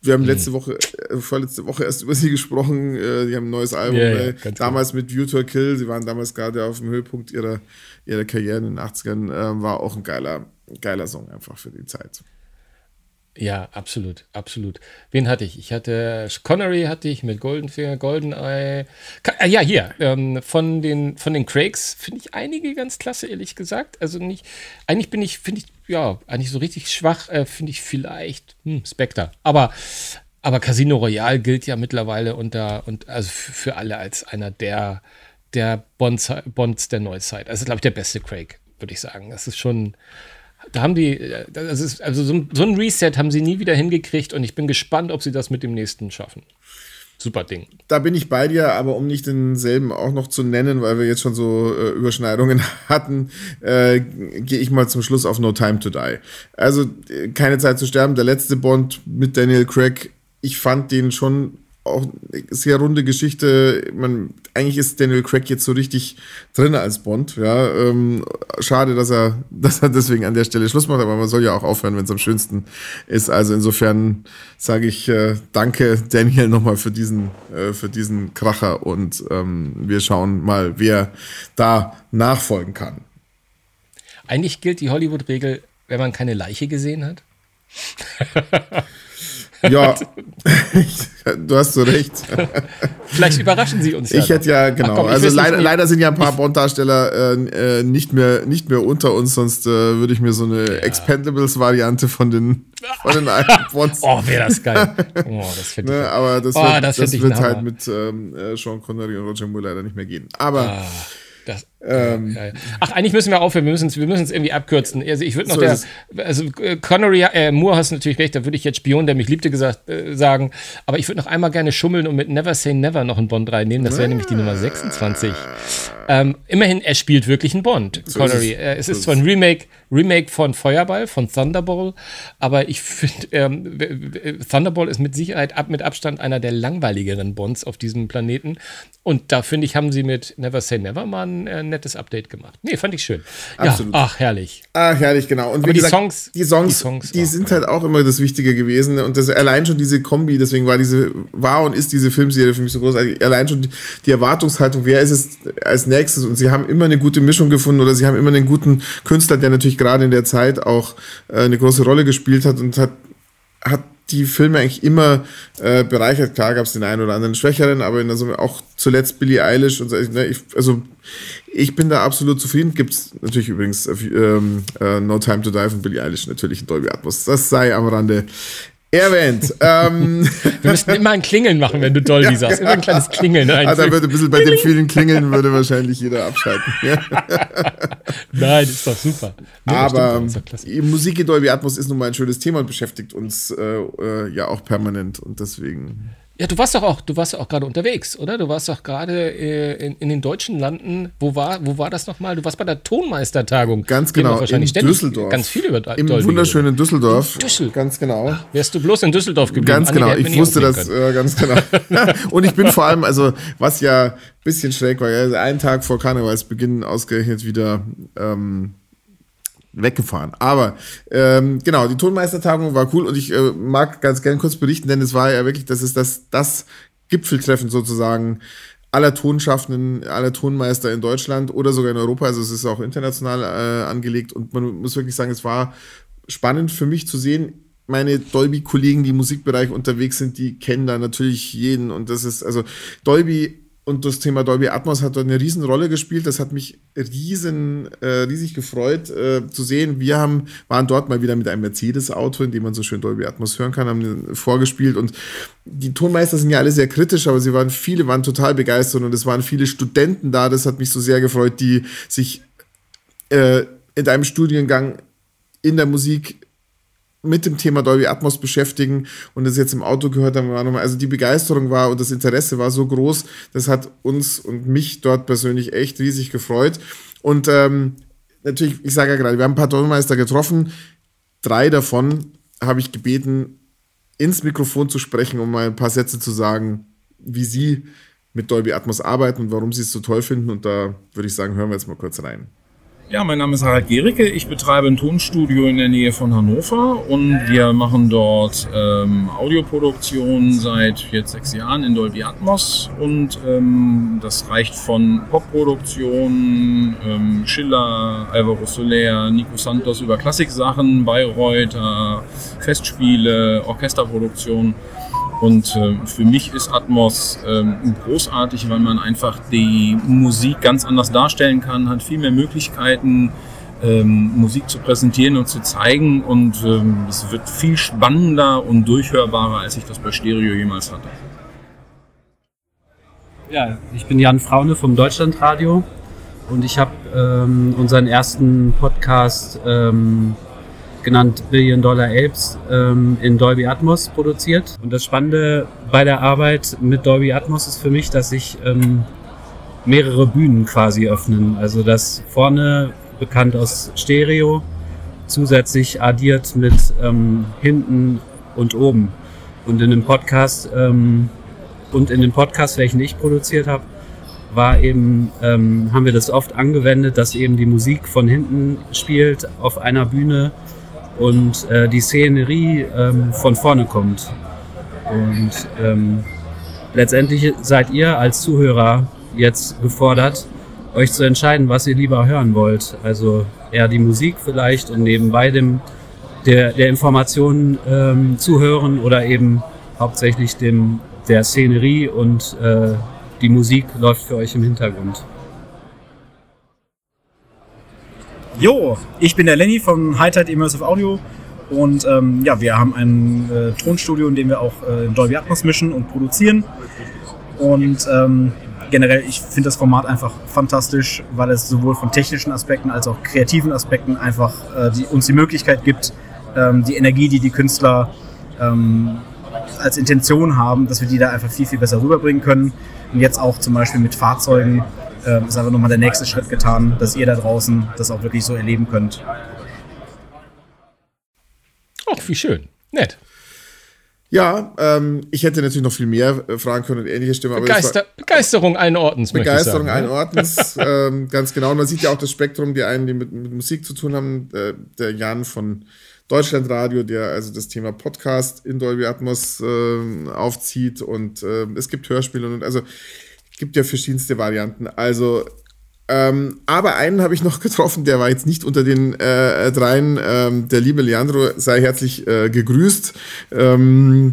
Wir haben letzte Woche, äh, vorletzte Woche erst über sie gesprochen. Äh, die haben ein neues Album. Ja, äh, damals mit View to Kill. Sie waren damals gerade auf dem Höhepunkt ihrer, ihrer Karriere in den 80ern. Äh, war auch ein geiler, geiler Song einfach für die Zeit. Ja, absolut, absolut. Wen hatte ich? Ich hatte Connery hatte ich mit Goldenfinger, Goldeneye. Äh, ja, hier ähm, von den von den Craigs finde ich einige ganz klasse, ehrlich gesagt. Also nicht. Eigentlich bin ich finde ich ja eigentlich so richtig schwach. Äh, finde ich vielleicht hm, Spectre. Aber aber Casino Royale gilt ja mittlerweile unter und also für alle als einer der der Bonds, Bonds der Neuzeit. Also glaube ich der beste Craig, würde ich sagen. Das ist schon da haben die, das ist, also so, so ein Reset haben sie nie wieder hingekriegt und ich bin gespannt, ob sie das mit dem nächsten schaffen. Super Ding. Da bin ich bei dir, aber um nicht denselben auch noch zu nennen, weil wir jetzt schon so äh, Überschneidungen hatten, äh, gehe ich mal zum Schluss auf No Time to Die. Also äh, keine Zeit zu sterben, der letzte Bond mit Daniel Craig. Ich fand den schon auch sehr runde Geschichte. Man, eigentlich ist Daniel Craig jetzt so richtig drin als Bond. Ja, ähm, schade, dass er, dass er deswegen an der Stelle Schluss macht, aber man soll ja auch aufhören, wenn es am schönsten ist. Also insofern sage ich äh, danke Daniel nochmal für diesen, äh, für diesen Kracher und ähm, wir schauen mal, wer da nachfolgen kann. Eigentlich gilt die Hollywood-Regel, wenn man keine Leiche gesehen hat. Ja, du hast so recht. Vielleicht überraschen sie uns ja. Ich hätte ja, genau. Komm, also leider, leider, sind ja ein paar Bond-Darsteller äh, äh, nicht, mehr, nicht mehr unter uns, sonst äh, würde ich mir so eine ja. Expendables-Variante von den, von den alten Bonds. oh, wäre das geil. Oh, das finde ich. Ne, aber das oh, wird, das das wird halt mit ähm, äh, Sean Connery und Roger Moore leider nicht mehr gehen. Aber. Ah. Das, ähm, ja, ja. Ach, eigentlich müssen wir aufhören. Wir müssen es wir irgendwie abkürzen. Also ich würde noch so der, also äh, Connery, äh, Moore hast natürlich recht. Da würde ich jetzt Spion, der mich liebte, gesagt äh, sagen. Aber ich würde noch einmal gerne schummeln und mit Never Say Never noch einen Bond reinnehmen. Das wäre nämlich die Nummer 26. Ähm, immerhin, er spielt wirklich einen Bond, so Connery. Ist es, es ist zwar ein Remake, Remake von Feuerball, von Thunderball, aber ich finde, ähm, Thunderball ist mit Sicherheit ab, mit Abstand einer der langweiligeren Bonds auf diesem Planeten. Und da finde ich, haben sie mit Never Say Never mal ein nettes Update gemacht. Nee, fand ich schön. Absolut. Ja, ach, herrlich. Ach, herrlich, genau. Und wie gesagt, die Songs, die Songs, die, Songs die sind halt auch immer das Wichtige gewesen. Und das allein schon diese Kombi, deswegen war diese, war und ist diese Filmserie für mich so großartig. Allein schon die, die Erwartungshaltung, wer ist es als nächstes nächstes und sie haben immer eine gute Mischung gefunden oder sie haben immer einen guten Künstler, der natürlich gerade in der Zeit auch äh, eine große Rolle gespielt hat und hat, hat die Filme eigentlich immer äh, bereichert. Klar gab es den einen oder anderen Schwächeren, aber in der Summe auch zuletzt Billie Eilish und so. Ne, ich, also ich bin da absolut zufrieden. Gibt es natürlich übrigens äh, ähm, äh, No Time to Die von Billie Eilish natürlich in Dolby Atmos. Das sei am Rande erwähnt. ähm. Wir müssten immer ein Klingeln machen, wenn du Dolby ja, sagst. Immer ein kleines Klingeln. Ein also, würde ein bisschen bei dem vielen Klingeln würde wahrscheinlich jeder abschalten. Nein, ist doch super. Nee, Aber die Musik in Dolby Atmos ist nun mal ein schönes Thema und beschäftigt uns äh, äh, ja auch permanent und deswegen. Ja, du warst doch auch, du warst auch gerade unterwegs, oder? Du warst doch gerade äh, in, in, den deutschen Landen. Wo war, wo war das nochmal? Du warst bei der Tonmeistertagung. Ganz genau, wahrscheinlich in Düsseldorf. Ganz viel über Im Dolby wunderschönen Düsseldorf. In Düsseldorf. Ganz genau. Ach, wärst du bloß in Düsseldorf geblieben? Ganz genau, ich wusste das äh, ganz genau. Und ich bin vor allem, also was ja ein bisschen schräg war, also einen Tag vor Karnevalsbeginn ausgerechnet wieder ähm, weggefahren. Aber ähm, genau, die Tonmeistertagung war cool und ich äh, mag ganz gern kurz berichten, denn es war ja wirklich, das ist das, das Gipfeltreffen sozusagen aller Tonschaffenden, aller Tonmeister in Deutschland oder sogar in Europa. Also es ist auch international äh, angelegt und man muss wirklich sagen, es war spannend für mich zu sehen. Meine Dolby-Kollegen, die im Musikbereich unterwegs sind, die kennen da natürlich jeden und das ist, also Dolby und das Thema Dolby Atmos hat dort eine riesen Rolle gespielt. Das hat mich riesen, äh, riesig gefreut äh, zu sehen. Wir haben, waren dort mal wieder mit einem Mercedes-Auto, in dem man so schön Dolby Atmos hören kann, haben vorgespielt. Und die Tonmeister sind ja alle sehr kritisch, aber sie waren, viele waren total begeistert und es waren viele Studenten da. Das hat mich so sehr gefreut, die sich äh, in einem Studiengang in der Musik mit dem Thema Dolby Atmos beschäftigen und das jetzt im Auto gehört haben, war nochmal, also die Begeisterung war und das Interesse war so groß, das hat uns und mich dort persönlich echt riesig gefreut. Und ähm, natürlich, ich sage ja gerade, wir haben ein paar Tonmeister getroffen, drei davon habe ich gebeten, ins Mikrofon zu sprechen, um mal ein paar Sätze zu sagen, wie sie mit Dolby Atmos arbeiten und warum sie es so toll finden. Und da würde ich sagen, hören wir jetzt mal kurz rein. Ja, mein Name ist Harald Gericke. Ich betreibe ein Tonstudio in der Nähe von Hannover und wir machen dort ähm, Audioproduktion seit jetzt sechs Jahren in Dolby Atmos und ähm, das reicht von Popproduktion, ähm, Schiller, Alvaro Soler, Nico Santos über Klassiksachen, Bayreuther, Festspiele, Orchesterproduktion. Und äh, für mich ist Atmos äh, großartig, weil man einfach die Musik ganz anders darstellen kann, hat viel mehr Möglichkeiten, ähm, Musik zu präsentieren und zu zeigen. Und ähm, es wird viel spannender und durchhörbarer, als ich das bei Stereo jemals hatte. Ja, ich bin Jan Fraune vom Deutschlandradio und ich habe ähm, unseren ersten Podcast ähm, genannt Billion Dollar Apes, ähm, in Dolby Atmos produziert. Und das Spannende bei der Arbeit mit Dolby Atmos ist für mich, dass sich ähm, mehrere Bühnen quasi öffnen. Also das vorne bekannt aus Stereo, zusätzlich addiert mit ähm, hinten und oben. Und in dem Podcast ähm, und in dem Podcast, welchen ich produziert habe, war eben, ähm, haben wir das oft angewendet, dass eben die Musik von hinten spielt auf einer Bühne und äh, die Szenerie ähm, von vorne kommt. Und ähm, letztendlich seid ihr als Zuhörer jetzt gefordert, euch zu entscheiden, was ihr lieber hören wollt. Also eher die Musik vielleicht und nebenbei dem, der, der Informationen ähm, zuhören oder eben hauptsächlich dem, der Szenerie und äh, die Musik läuft für euch im Hintergrund. Jo, ich bin der Lenny von Hightide Immersive Audio und ähm, ja, wir haben ein äh, Tonstudio, in dem wir auch äh, Dolby Atmos mischen und produzieren. Und ähm, generell, ich finde das Format einfach fantastisch, weil es sowohl von technischen Aspekten als auch kreativen Aspekten einfach äh, die, uns die Möglichkeit gibt, ähm, die Energie, die die Künstler ähm, als Intention haben, dass wir die da einfach viel, viel besser rüberbringen können. Und jetzt auch zum Beispiel mit Fahrzeugen ähm, ist einfach nochmal der nächste Schritt getan, dass ihr da draußen das auch wirklich so erleben könnt. Ach, wie schön. Nett. Ja, ähm, ich hätte natürlich noch viel mehr äh, fragen können und ähnliche Stimmen. Begeister Begeisterung allen Ordens. Begeisterung sagen, allen ja. Ordens, ähm, ganz genau. Und man sieht ja auch das Spektrum, die einen, die mit, mit Musik zu tun haben. Äh, der Jan von Deutschlandradio, der also das Thema Podcast in Dolby Atmos äh, aufzieht und äh, es gibt Hörspiele und also gibt ja verschiedenste Varianten. Also, ähm, aber einen habe ich noch getroffen, der war jetzt nicht unter den äh, dreien. Ähm, der liebe Leandro sei herzlich äh, gegrüßt. Ähm,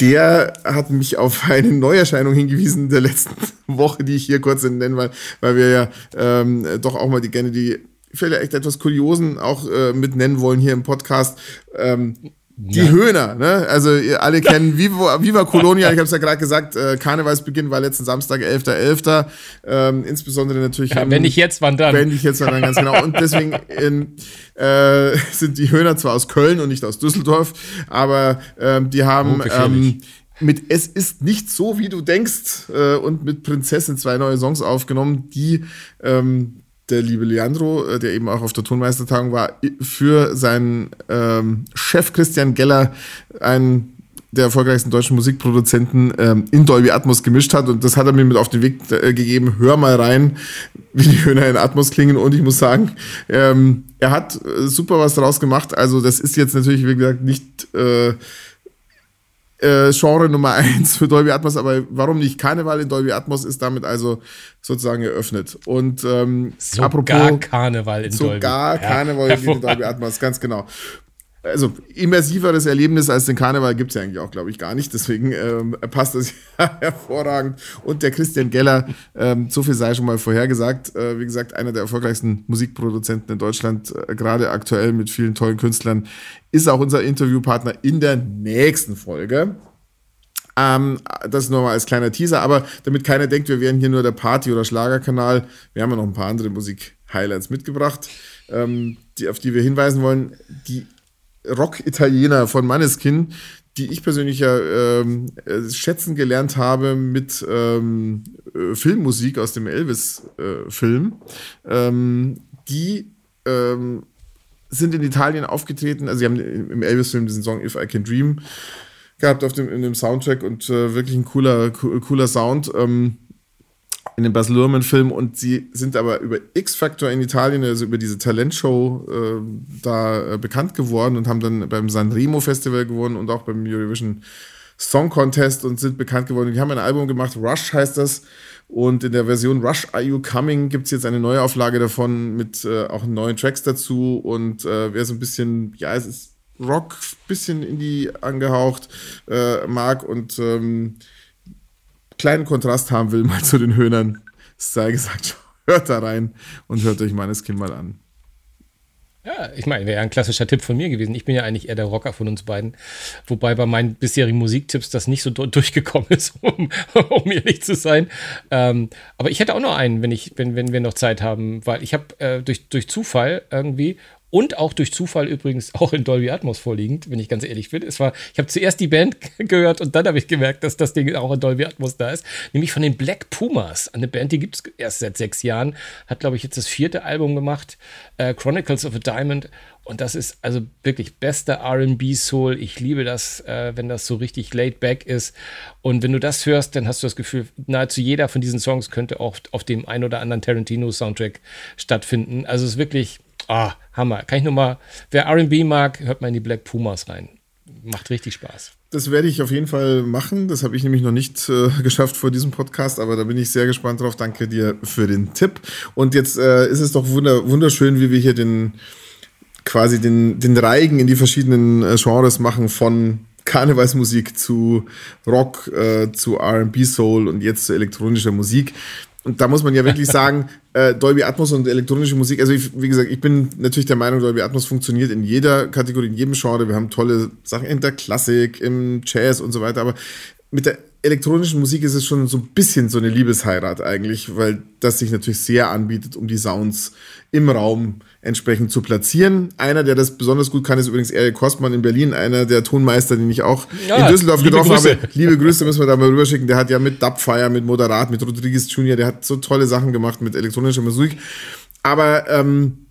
der hat mich auf eine Neuerscheinung hingewiesen der letzten Woche, die ich hier kurz nennen, weil, weil wir ja ähm, doch auch mal die gerne die vielleicht etwas Kuriosen auch äh, mit nennen wollen hier im Podcast. Ähm, die ja. Höhner, ne? Also ihr alle kennen Viva, Viva Colonia, ich habe es ja gerade gesagt, äh, Karnevalsbeginn war letzten Samstag, 11.11. .11. Ähm, insbesondere natürlich. Ja, wenn nicht jetzt, wann dann? Wenn nicht jetzt, wann dann, ganz genau. Und deswegen in, äh, sind die Höhner zwar aus Köln und nicht aus Düsseldorf, aber ähm, die haben oh, ähm, mit Es ist nicht so, wie du denkst äh, und mit Prinzessin zwei neue Songs aufgenommen, die ähm, der liebe Leandro, äh, der eben auch auf der Tonmeistertagung war, für seinen ähm, Chef Christian Geller, einen der erfolgreichsten deutschen Musikproduzenten, ähm, in Dolby Atmos gemischt hat. Und das hat er mir mit auf den Weg äh, gegeben. Hör mal rein, wie die Höhner in Atmos klingen. Und ich muss sagen, ähm, er hat äh, super was draus gemacht. Also das ist jetzt natürlich, wie gesagt, nicht... Äh, äh, Genre Nummer eins für Dolby Atmos, aber warum nicht? Karneval in Dolby Atmos ist damit also sozusagen eröffnet. Und ähm, sogar apropos Karneval in Dolby. sogar Karneval in Dolby Atmos, ganz genau. Also immersiveres Erlebnis als den Karneval gibt es ja eigentlich auch, glaube ich, gar nicht. Deswegen ähm, passt das ja hervorragend. Und der Christian Geller, ähm, so viel sei schon mal vorhergesagt, äh, wie gesagt, einer der erfolgreichsten Musikproduzenten in Deutschland, äh, gerade aktuell mit vielen tollen Künstlern, ist auch unser Interviewpartner in der nächsten Folge. Ähm, das nur mal als kleiner Teaser, aber damit keiner denkt, wir wären hier nur der Party- oder Schlagerkanal, wir haben ja noch ein paar andere Musik-Highlights mitgebracht, ähm, die, auf die wir hinweisen wollen. Die Rock-Italiener von Manneskin, die ich persönlich ja ähm, äh, schätzen gelernt habe mit ähm, äh, Filmmusik aus dem Elvis-Film, äh, ähm, die ähm, sind in Italien aufgetreten. Also, sie haben im Elvis-Film diesen Song If I Can Dream gehabt auf dem, in dem Soundtrack und äh, wirklich ein cooler, cooler Sound. Ähm, in dem Bas Luhrmann-Film und sie sind aber über X-Factor in Italien, also über diese Talentshow, äh, da äh, bekannt geworden und haben dann beim Sanremo Festival gewonnen und auch beim Eurovision Song Contest und sind bekannt geworden. Die haben ein Album gemacht, Rush heißt das. Und in der Version Rush Are You Coming gibt es jetzt eine neue Auflage davon mit äh, auch neuen Tracks dazu. Und äh, wer so ein bisschen, ja, es ist Rock, bisschen Indie angehaucht äh, mag und ähm, kleinen Kontrast haben will, mal zu den Höhnern, sei gesagt, hört da rein und hört euch meines Kind mal an. Ja, ich meine, wäre ein klassischer Tipp von mir gewesen. Ich bin ja eigentlich eher der Rocker von uns beiden. Wobei bei meinen bisherigen Musiktipps das nicht so durchgekommen ist, um, um ehrlich zu sein. Ähm, aber ich hätte auch noch einen, wenn, ich, wenn, wenn wir noch Zeit haben, weil ich habe äh, durch, durch Zufall irgendwie und auch durch Zufall übrigens auch in Dolby Atmos vorliegend, wenn ich ganz ehrlich bin. Es war, ich habe zuerst die Band gehört und dann habe ich gemerkt, dass das Ding auch in Dolby Atmos da ist, nämlich von den Black Pumas, eine Band, die gibt es erst seit sechs Jahren, hat glaube ich jetzt das vierte Album gemacht, äh, Chronicles of a Diamond und das ist also wirklich bester RB Soul. Ich liebe das, äh, wenn das so richtig laid back ist. Und wenn du das hörst, dann hast du das Gefühl, nahezu jeder von diesen Songs könnte auch auf dem ein oder anderen Tarantino-Soundtrack stattfinden. Also es ist wirklich Ah, Hammer. Kann ich nur mal, wer RB mag, hört mal in die Black Pumas rein. Macht richtig Spaß. Das werde ich auf jeden Fall machen. Das habe ich nämlich noch nicht äh, geschafft vor diesem Podcast, aber da bin ich sehr gespannt drauf. Danke dir für den Tipp. Und jetzt äh, ist es doch wunder wunderschön, wie wir hier den quasi den, den Reigen in die verschiedenen äh, Genres machen von Karnevalsmusik zu Rock, äh, zu RB Soul und jetzt zu elektronischer Musik. Und da muss man ja wirklich sagen, äh, Dolby Atmos und elektronische Musik, also ich, wie gesagt, ich bin natürlich der Meinung, Dolby Atmos funktioniert in jeder Kategorie, in jedem Genre. Wir haben tolle Sachen in der Klassik, im Jazz und so weiter, aber mit der elektronischen Musik ist es schon so ein bisschen so eine Liebesheirat eigentlich, weil das sich natürlich sehr anbietet, um die Sounds im Raum entsprechend zu platzieren. Einer, der das besonders gut kann, ist übrigens Eric Kostmann in Berlin, einer der Tonmeister, den ich auch ja, in Düsseldorf getroffen Grüße. habe. Liebe Grüße müssen wir da mal rüberschicken. Der hat ja mit Dubfire, mit Moderat, mit Rodriguez Jr., der hat so tolle Sachen gemacht mit elektronischer Musik. Aber ähm,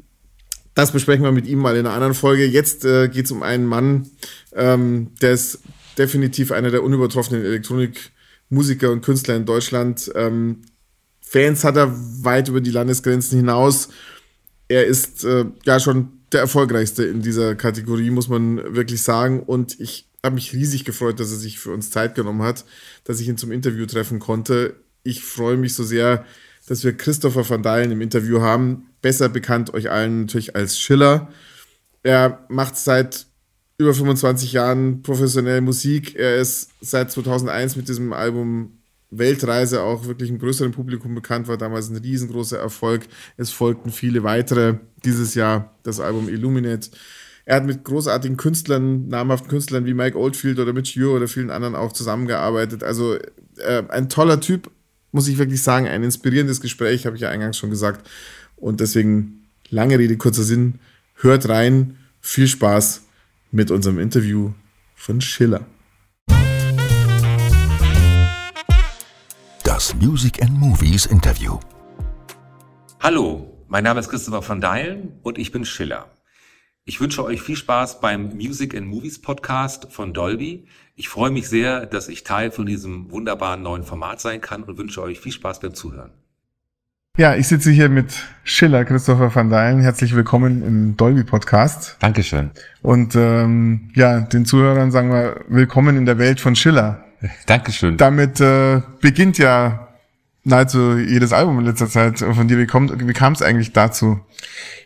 das besprechen wir mit ihm mal in einer anderen Folge. Jetzt äh, geht es um einen Mann, ähm, der ist definitiv einer der unübertroffenen Elektronikmusiker und Künstler in Deutschland. Ähm, Fans hat er weit über die Landesgrenzen hinaus er ist äh, ja schon der erfolgreichste in dieser Kategorie, muss man wirklich sagen. Und ich habe mich riesig gefreut, dass er sich für uns Zeit genommen hat, dass ich ihn zum Interview treffen konnte. Ich freue mich so sehr, dass wir Christopher van Dalen im Interview haben. Besser bekannt euch allen natürlich als Schiller. Er macht seit über 25 Jahren professionell Musik. Er ist seit 2001 mit diesem Album Weltreise auch wirklich einem größeren Publikum bekannt war, damals ein riesengroßer Erfolg. Es folgten viele weitere. Dieses Jahr das Album Illuminate. Er hat mit großartigen Künstlern, namhaften Künstlern wie Mike Oldfield oder Mitch Ure oder vielen anderen auch zusammengearbeitet. Also äh, ein toller Typ, muss ich wirklich sagen. Ein inspirierendes Gespräch, habe ich ja eingangs schon gesagt. Und deswegen, lange Rede, kurzer Sinn. Hört rein. Viel Spaß mit unserem Interview von Schiller. Das Music and Movies Interview. Hallo, mein Name ist Christopher von Deilen und ich bin Schiller. Ich wünsche euch viel Spaß beim Music and Movies Podcast von Dolby. Ich freue mich sehr, dass ich Teil von diesem wunderbaren neuen Format sein kann und wünsche euch viel Spaß beim Zuhören. Ja, ich sitze hier mit Schiller, Christopher van Dalen. Herzlich willkommen im Dolby Podcast. Dankeschön. Und ähm, ja, den Zuhörern sagen wir willkommen in der Welt von Schiller. Dankeschön. Damit äh, beginnt ja nahezu jedes Album in letzter Zeit von dir. Wie, kommt, wie kam es eigentlich dazu?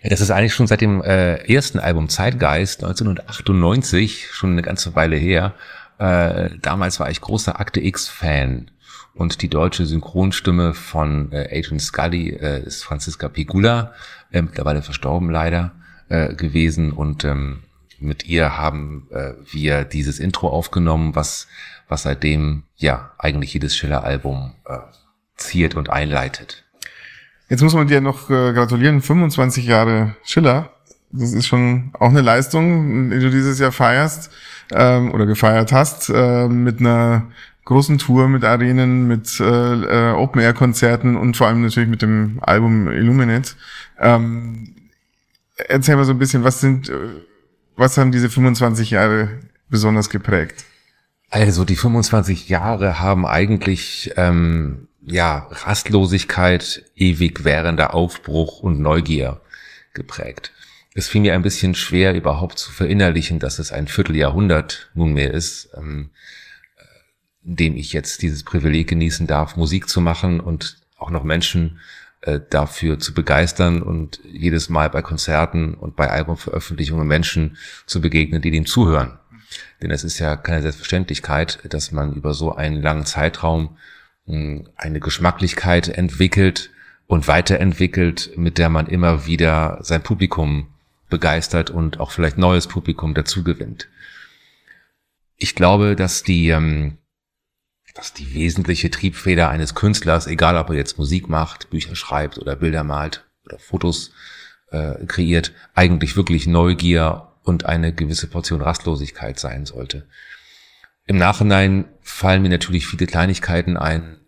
Ja, das ist eigentlich schon seit dem äh, ersten Album Zeitgeist 1998, schon eine ganze Weile her. Äh, damals war ich großer Akte X-Fan und die deutsche Synchronstimme von äh, Agent Scully äh, ist Franziska Pigula, äh, mittlerweile verstorben leider äh, gewesen. Und ähm, mit ihr haben wir dieses Intro aufgenommen, was, was seitdem ja eigentlich jedes Schiller-Album ziert und einleitet. Jetzt muss man dir noch gratulieren, 25 Jahre Schiller. Das ist schon auch eine Leistung, die du dieses Jahr feierst ähm, oder gefeiert hast, äh, mit einer großen Tour mit Arenen, mit äh, äh, Open-Air-Konzerten und vor allem natürlich mit dem Album Illuminate. Ähm, erzähl mal so ein bisschen, was sind, äh, was haben diese 25 Jahre besonders geprägt? Also die 25 Jahre haben eigentlich ähm, ja Rastlosigkeit, ewig währender Aufbruch und Neugier geprägt. Es fiel mir ein bisschen schwer, überhaupt zu verinnerlichen, dass es ein Vierteljahrhundert nunmehr ist. Ähm, dem ich jetzt dieses Privileg genießen darf, Musik zu machen und auch noch Menschen äh, dafür zu begeistern und jedes Mal bei Konzerten und bei Albumveröffentlichungen Menschen zu begegnen, die dem zuhören. Denn es ist ja keine Selbstverständlichkeit, dass man über so einen langen Zeitraum mh, hm, eine Geschmacklichkeit entwickelt und weiterentwickelt, mit der man immer wieder sein Publikum begeistert und auch vielleicht neues Publikum dazu gewinnt. Ich glaube, dass die ähm, dass die wesentliche Triebfeder eines Künstlers, egal ob er jetzt Musik macht, Bücher schreibt oder Bilder malt oder Fotos äh, kreiert, eigentlich wirklich Neugier und eine gewisse Portion Rastlosigkeit sein sollte. Im Nachhinein fallen mir natürlich viele Kleinigkeiten ein,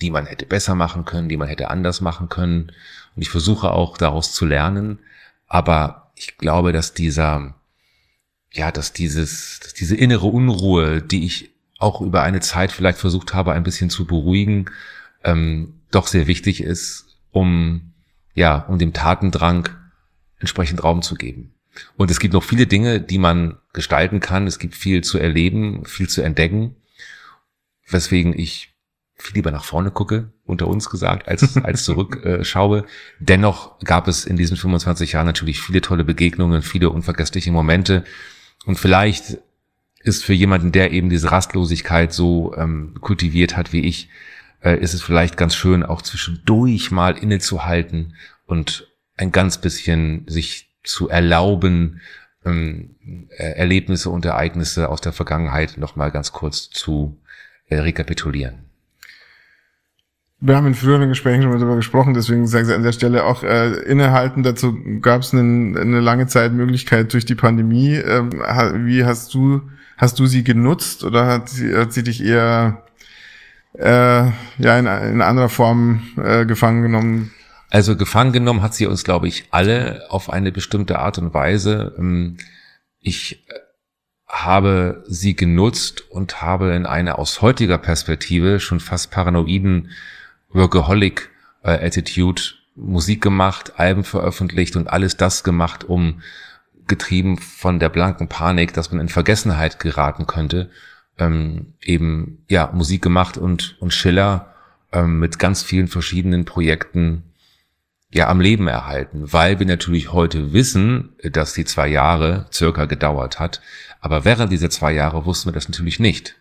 die man hätte besser machen können, die man hätte anders machen können. Und ich versuche auch daraus zu lernen. Aber ich glaube, dass dieser, ja, dass dieses, dass diese innere Unruhe, die ich auch über eine Zeit vielleicht versucht habe, ein bisschen zu beruhigen, ähm, doch sehr wichtig ist, um ja, um dem Tatendrang entsprechend Raum zu geben. Und es gibt noch viele Dinge, die man gestalten kann. Es gibt viel zu erleben, viel zu entdecken, weswegen ich viel lieber nach vorne gucke, unter uns gesagt, als, als zurückschaue. Äh, Dennoch gab es in diesen 25 Jahren natürlich viele tolle Begegnungen, viele unvergessliche Momente. Und vielleicht ist für jemanden, der eben diese Rastlosigkeit so ähm, kultiviert hat wie ich, äh, ist es vielleicht ganz schön, auch zwischendurch mal innezuhalten und ein ganz bisschen sich zu erlauben, ähm, äh, Erlebnisse und Ereignisse aus der Vergangenheit nochmal ganz kurz zu äh, rekapitulieren. Wir haben in früheren Gesprächen schon mal darüber gesprochen, deswegen sage ich an der Stelle auch äh, innehalten. Dazu gab es eine lange Zeit Möglichkeit durch die Pandemie. Ähm, wie hast du Hast du sie genutzt oder hat sie, hat sie dich eher äh, ja in, in anderer Form äh, gefangen genommen? Also gefangen genommen hat sie uns, glaube ich, alle auf eine bestimmte Art und Weise. Ähm, ich äh, habe sie genutzt und habe in einer aus heutiger Perspektive schon fast paranoiden Workaholic äh, Attitude Musik gemacht, Alben veröffentlicht und alles das gemacht, um getrieben von der blanken Panik, dass man in Vergessenheit geraten könnte, ähm, eben ja Musik gemacht und und Schiller ähm, mit ganz vielen verschiedenen Projekten ja am Leben erhalten, weil wir natürlich heute wissen, dass die zwei Jahre circa gedauert hat, aber während dieser zwei Jahre wussten wir das natürlich nicht.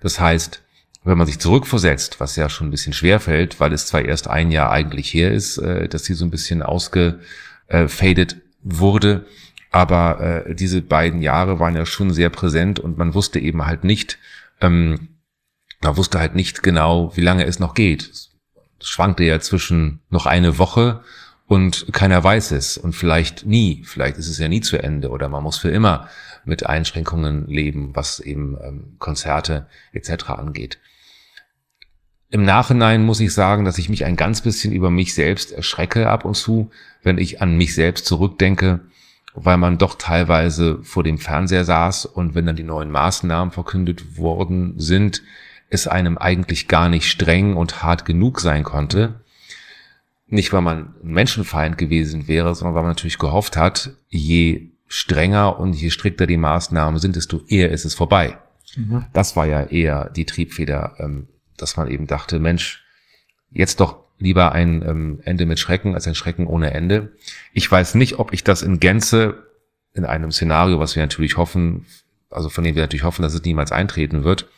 Das heißt, wenn man sich zurückversetzt, was ja schon ein bisschen schwer fällt, weil es zwar erst ein Jahr eigentlich her ist, äh, dass sie so ein bisschen ausgefadet wurde, aber äh, diese beiden Jahre waren ja schon sehr präsent und man wusste eben halt nicht, ähm, man wusste halt nicht genau, wie lange es noch geht. Es schwankte ja zwischen noch eine Woche und keiner weiß es und vielleicht nie, vielleicht ist es ja nie zu Ende oder man muss für immer mit Einschränkungen leben, was eben ähm, Konzerte etc. angeht. Im Nachhinein muss ich sagen, dass ich mich ein ganz bisschen über mich selbst erschrecke ab und zu, wenn ich an mich selbst zurückdenke, weil man doch teilweise vor dem Fernseher saß und wenn dann die neuen Maßnahmen verkündet worden sind, es einem eigentlich gar nicht streng und hart genug sein konnte. nicht, weil man ein Menschenfeind gewesen wäre, sondern weil man natürlich gehofft hat, je strenger und je strikter die Maßnahmen sind, desto eher ist es vorbei. Mhm. Das war ja eher die Triebfeder, ähm, dass man eben dachte, Mensch, jetzt doch lieber ein ähm, Ende mit Schrecken als ein Schrecken ohne Ende. Ich weiß nicht, ob ich das in Gänze in einem Szenario, was wir natürlich hoffen, also von dem wir natürlich hoffen, dass es niemals eintreten wird,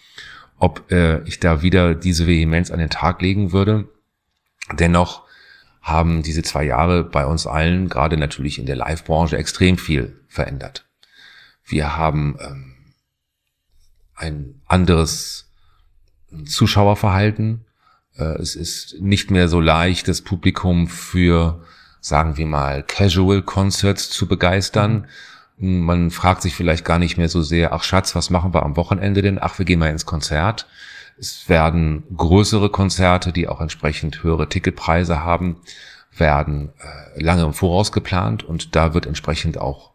ob äh, ich da wieder diese Vehemenz an den Tag legen würde. Dennoch haben diese zwei Jahre bei uns allen, gerade natürlich in der Live-Branche, extrem viel verändert. Wir haben ähm, ein anderes Zuschauerverhalten. Äh, es ist nicht mehr so leicht, das Publikum für, sagen wir mal, Casual Concerts zu begeistern. Man fragt sich vielleicht gar nicht mehr so sehr, ach Schatz, was machen wir am Wochenende denn? Ach, wir gehen mal ins Konzert. Es werden größere Konzerte, die auch entsprechend höhere Ticketpreise haben, werden äh, lange im Voraus geplant und da wird entsprechend auch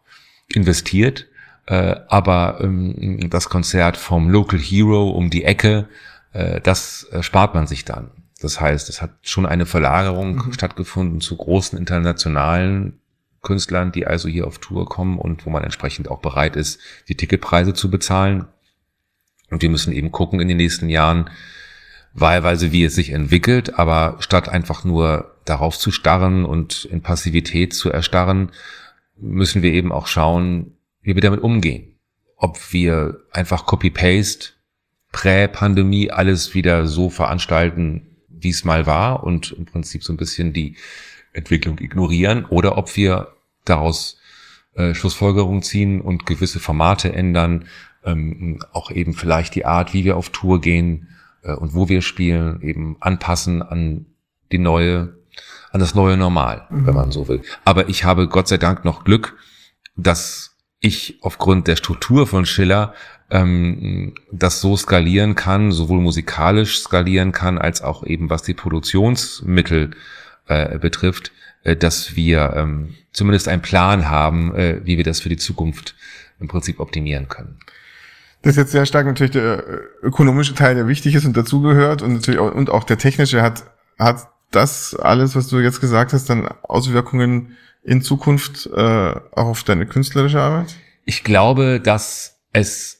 investiert. Äh, aber ähm, das Konzert vom Local Hero um die Ecke, äh, das äh, spart man sich dann. Das heißt, es hat schon eine Verlagerung mhm. stattgefunden zu großen internationalen Künstlern, die also hier auf Tour kommen und wo man entsprechend auch bereit ist, die Ticketpreise zu bezahlen. Und wir müssen eben gucken in den nächsten Jahren, wahlweise wie es sich entwickelt, aber statt einfach nur darauf zu starren und in Passivität zu erstarren, müssen wir eben auch schauen, wie wir damit umgehen. Ob wir einfach Copy-Paste, Prä-Pandemie alles wieder so veranstalten, wie es mal war und im Prinzip so ein bisschen die Entwicklung ignorieren oder ob wir daraus äh, Schlussfolgerungen ziehen und gewisse Formate ändern, ähm, auch eben vielleicht die Art, wie wir auf Tour gehen äh, und wo wir spielen, eben anpassen an die neue, an das neue Normal, mhm. wenn man so will. Aber ich habe Gott sei Dank noch Glück, dass ich aufgrund der Struktur von Schiller ähm, das so skalieren kann, sowohl musikalisch skalieren kann, als auch eben was die Produktionsmittel äh, betrifft, äh, dass wir ähm, zumindest einen Plan haben, äh, wie wir das für die Zukunft im Prinzip optimieren können. Das ist jetzt sehr stark natürlich der äh, ökonomische Teil, der wichtig ist und dazugehört und natürlich auch, und auch der technische hat, hat das alles, was du jetzt gesagt hast, dann Auswirkungen in Zukunft äh, auch auf deine künstlerische Arbeit? Ich glaube, dass es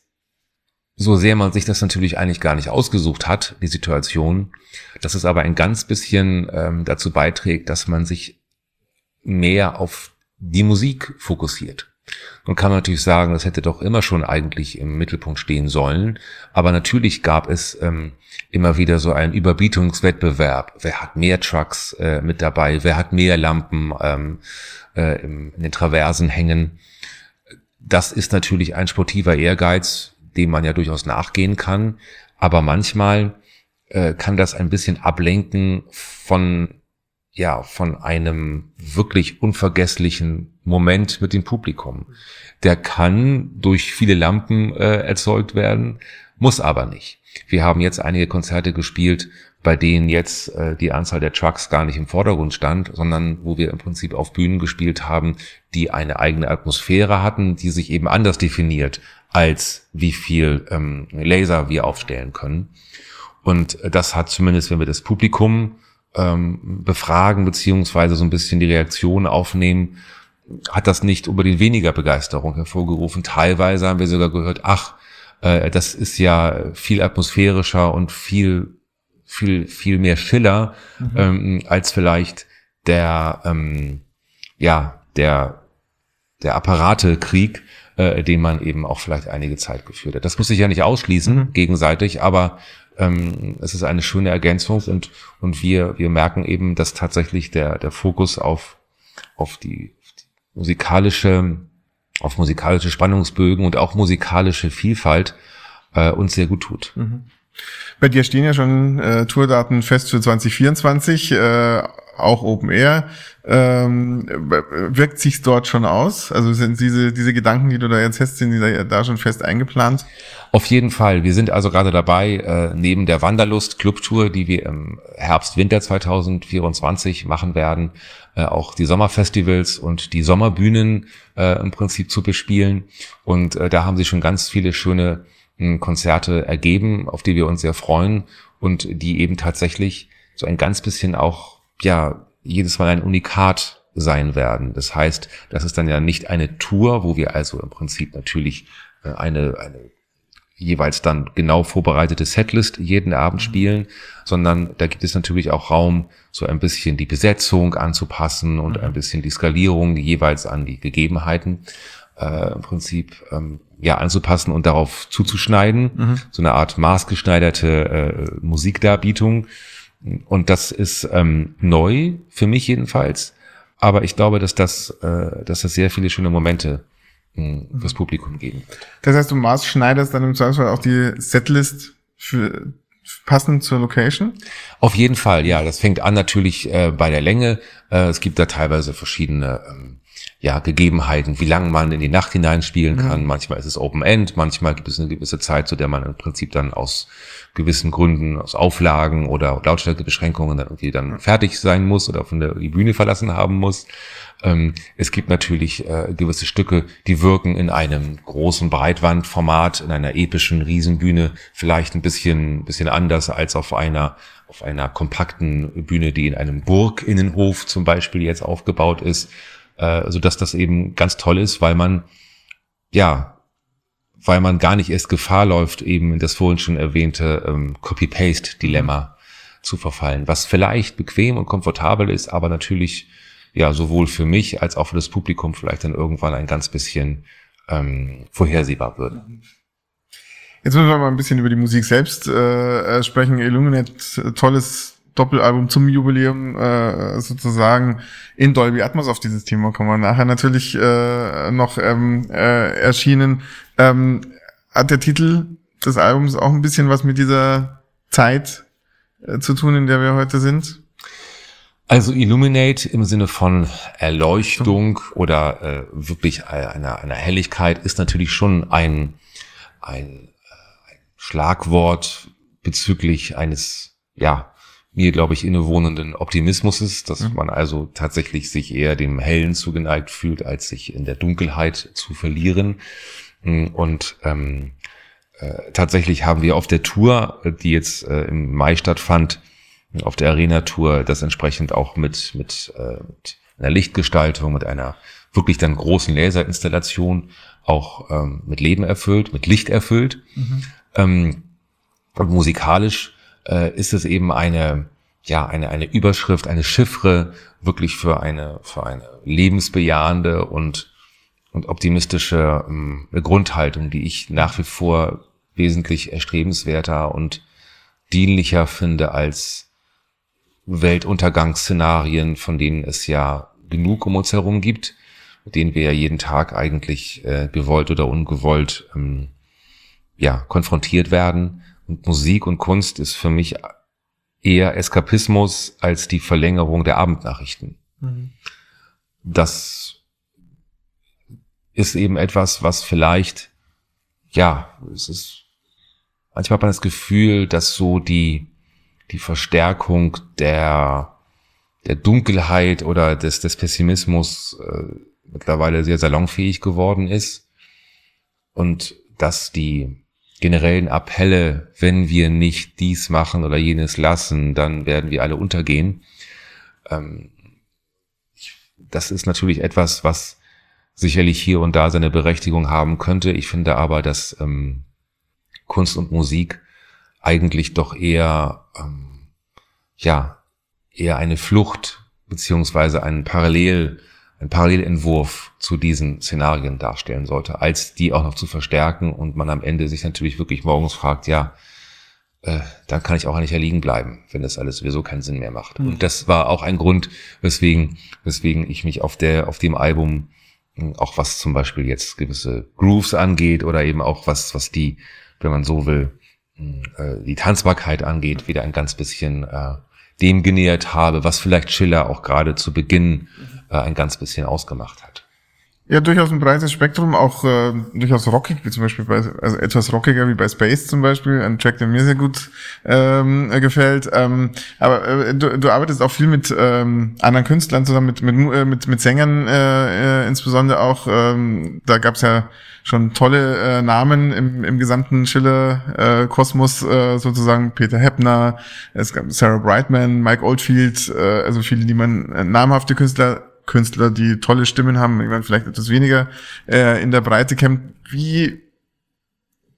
so sehr man sich das natürlich eigentlich gar nicht ausgesucht hat, die Situation, dass es aber ein ganz bisschen ähm, dazu beiträgt, dass man sich mehr auf die Musik fokussiert. Nun kann man natürlich sagen, das hätte doch immer schon eigentlich im Mittelpunkt stehen sollen. Aber natürlich gab es ähm, immer wieder so einen Überbietungswettbewerb. Wer hat mehr Trucks äh, mit dabei? Wer hat mehr Lampen ähm, äh, in den Traversen hängen? Das ist natürlich ein sportiver Ehrgeiz, dem man ja durchaus nachgehen kann. Aber manchmal äh, kann das ein bisschen ablenken von ja, von einem wirklich unvergesslichen Moment mit dem Publikum. Der kann durch viele Lampen äh, erzeugt werden, muss aber nicht. Wir haben jetzt einige Konzerte gespielt, bei denen jetzt äh, die Anzahl der Trucks gar nicht im Vordergrund stand, sondern wo wir im Prinzip auf Bühnen gespielt haben, die eine eigene Atmosphäre hatten, die sich eben anders definiert, als wie viel ähm, Laser wir aufstellen können. Und das hat zumindest, wenn wir das Publikum ähm, befragen beziehungsweise so ein bisschen die Reaktion aufnehmen, hat das nicht unbedingt weniger Begeisterung hervorgerufen. Teilweise haben wir sogar gehört, ach, äh, das ist ja viel atmosphärischer und viel, viel, viel mehr Schiller mhm. ähm, als vielleicht der, ähm, ja, der, der Apparatekrieg, äh, den man eben auch vielleicht einige Zeit geführt hat. Das muss sich ja nicht ausschließen mhm. gegenseitig, aber ähm, es ist eine schöne Ergänzung und, und wir, wir merken eben, dass tatsächlich der, der Fokus auf, auf die, auf die musikalische, auf musikalische Spannungsbögen und auch musikalische Vielfalt äh, uns sehr gut tut. Mhm. Bei dir stehen ja schon äh, Tourdaten fest für 2024, äh, auch Open Air. Ähm, wirkt sich dort schon aus? Also sind diese, diese Gedanken, die du da jetzt hast, sind die da, da schon fest eingeplant? Auf jeden Fall. Wir sind also gerade dabei, äh, neben der Wanderlust Clubtour, die wir im Herbst, Winter 2024 machen werden, äh, auch die Sommerfestivals und die Sommerbühnen äh, im Prinzip zu bespielen. Und äh, da haben sich schon ganz viele schöne äh, Konzerte ergeben, auf die wir uns sehr freuen und die eben tatsächlich so ein ganz bisschen auch, ja, jedes Mal ein Unikat sein werden. Das heißt, das ist dann ja nicht eine Tour, wo wir also im Prinzip natürlich äh, eine, eine jeweils dann genau vorbereitete Setlist jeden Abend mhm. spielen, sondern da gibt es natürlich auch Raum, so ein bisschen die Besetzung anzupassen und ein mhm. bisschen die Skalierung jeweils an die Gegebenheiten äh, im Prinzip ähm, ja anzupassen und darauf zuzuschneiden, mhm. so eine Art maßgeschneiderte äh, Musikdarbietung. Und das ist ähm, neu für mich jedenfalls, aber ich glaube, dass das, äh, dass das sehr viele schöne Momente mh, hm, fürs Publikum geben. Das heißt, du maßschneiderst dann im Zweifelsfall auch die Setlist für passend zur Location? Auf jeden Fall, ja. Das fängt an natürlich äh, bei der Länge. Äh, es gibt da teilweise verschiedene ähm, ja, Gegebenheiten, wie lange man in die Nacht hineinspielen kann. Mhm. Manchmal ist es Open End, manchmal gibt es eine gewisse Zeit, zu der man im Prinzip dann aus gewissen Gründen, aus Auflagen oder Lautstärkebeschränkungen dann irgendwie dann fertig sein muss oder von der die Bühne verlassen haben muss. Ähm, es gibt natürlich äh, gewisse Stücke, die wirken in einem großen Breitwandformat, in einer epischen Riesenbühne vielleicht ein bisschen, bisschen anders als auf einer auf einer kompakten Bühne, die in einem Burginnenhof zum Beispiel jetzt aufgebaut ist äh, so dass das eben ganz toll ist, weil man ja, weil man gar nicht erst Gefahr läuft, eben in das vorhin schon erwähnte ähm, Copy-Paste-Dilemma zu verfallen, was vielleicht bequem und komfortabel ist, aber natürlich ja sowohl für mich als auch für das Publikum vielleicht dann irgendwann ein ganz bisschen ähm, vorhersehbar wird. Jetzt müssen wir mal ein bisschen über die Musik selbst äh, sprechen. Illuminate, tolles Doppelalbum zum Jubiläum äh, sozusagen in Dolby Atmos. Auf dieses Thema kommen wir nachher natürlich äh, noch ähm, äh, erschienen. Ähm, hat der Titel des Albums auch ein bisschen was mit dieser Zeit äh, zu tun, in der wir heute sind? Also Illuminate im Sinne von Erleuchtung oder äh, wirklich einer, einer Helligkeit ist natürlich schon ein, ein, äh, ein Schlagwort bezüglich eines ja mir, glaube ich, innewohnenden Optimismus ist, dass mhm. man also tatsächlich sich eher dem Hellen zugeneigt fühlt, als sich in der Dunkelheit zu verlieren. Und ähm, äh, tatsächlich haben wir auf der Tour, die jetzt äh, im Mai stattfand, auf der Arena-Tour, das entsprechend auch mit, mit, äh, mit einer Lichtgestaltung, mit einer wirklich dann großen Laserinstallation auch ähm, mit Leben erfüllt, mit Licht erfüllt. Mhm. Ähm, und musikalisch äh, ist es eben eine, ja, eine, eine Überschrift, eine Chiffre wirklich für eine, für eine lebensbejahende und, und optimistische ähm, Grundhaltung, die ich nach wie vor wesentlich erstrebenswerter und dienlicher finde als Weltuntergangsszenarien, von denen es ja genug um uns herum gibt, mit denen wir ja jeden Tag eigentlich äh, gewollt oder ungewollt ähm, ja konfrontiert werden. Und Musik und Kunst ist für mich eher Eskapismus als die Verlängerung der Abendnachrichten. Mhm. Das ist eben etwas, was vielleicht, ja, es ist, manchmal hat man das Gefühl, dass so die, die Verstärkung der, der Dunkelheit oder des, des Pessimismus äh, mittlerweile sehr salonfähig geworden ist und dass die generellen Appelle, wenn wir nicht dies machen oder jenes lassen, dann werden wir alle untergehen. Ähm, das ist natürlich etwas, was sicherlich hier und da seine Berechtigung haben könnte. Ich finde aber, dass ähm, Kunst und Musik eigentlich doch eher, ähm, ja, eher eine Flucht beziehungsweise ein Parallel ein Parallelentwurf zu diesen Szenarien darstellen sollte, als die auch noch zu verstärken und man am Ende sich natürlich wirklich morgens fragt, ja, äh, dann kann ich auch nicht liegen bleiben, wenn das alles sowieso keinen Sinn mehr macht. Mhm. Und das war auch ein Grund, weswegen, weswegen ich mich auf der, auf dem Album hm, auch was zum Beispiel jetzt gewisse Grooves angeht oder eben auch was, was die, wenn man so will, hm, äh, die Tanzbarkeit angeht, wieder ein ganz bisschen äh, dem genähert habe, was vielleicht Schiller auch gerade zu Beginn äh, ein ganz bisschen ausgemacht hat. Ja, durchaus ein breites Spektrum, auch äh, durchaus rockig, wie zum Beispiel bei, also etwas rockiger wie bei Space zum Beispiel, ein Track, der mir sehr gut ähm, äh, gefällt. Ähm, aber äh, du, du arbeitest auch viel mit ähm, anderen Künstlern zusammen, mit mit äh, mit, mit Sängern äh, äh, insbesondere auch. Ähm, da gab's ja schon tolle äh, Namen im, im gesamten Schiller-Kosmos, äh, sozusagen Peter Heppner, es gab Sarah Brightman, Mike Oldfield, äh, also viele, die man äh, namhafte Künstler Künstler, die tolle Stimmen haben, irgendwann vielleicht etwas weniger äh, in der Breite kämpft. Wie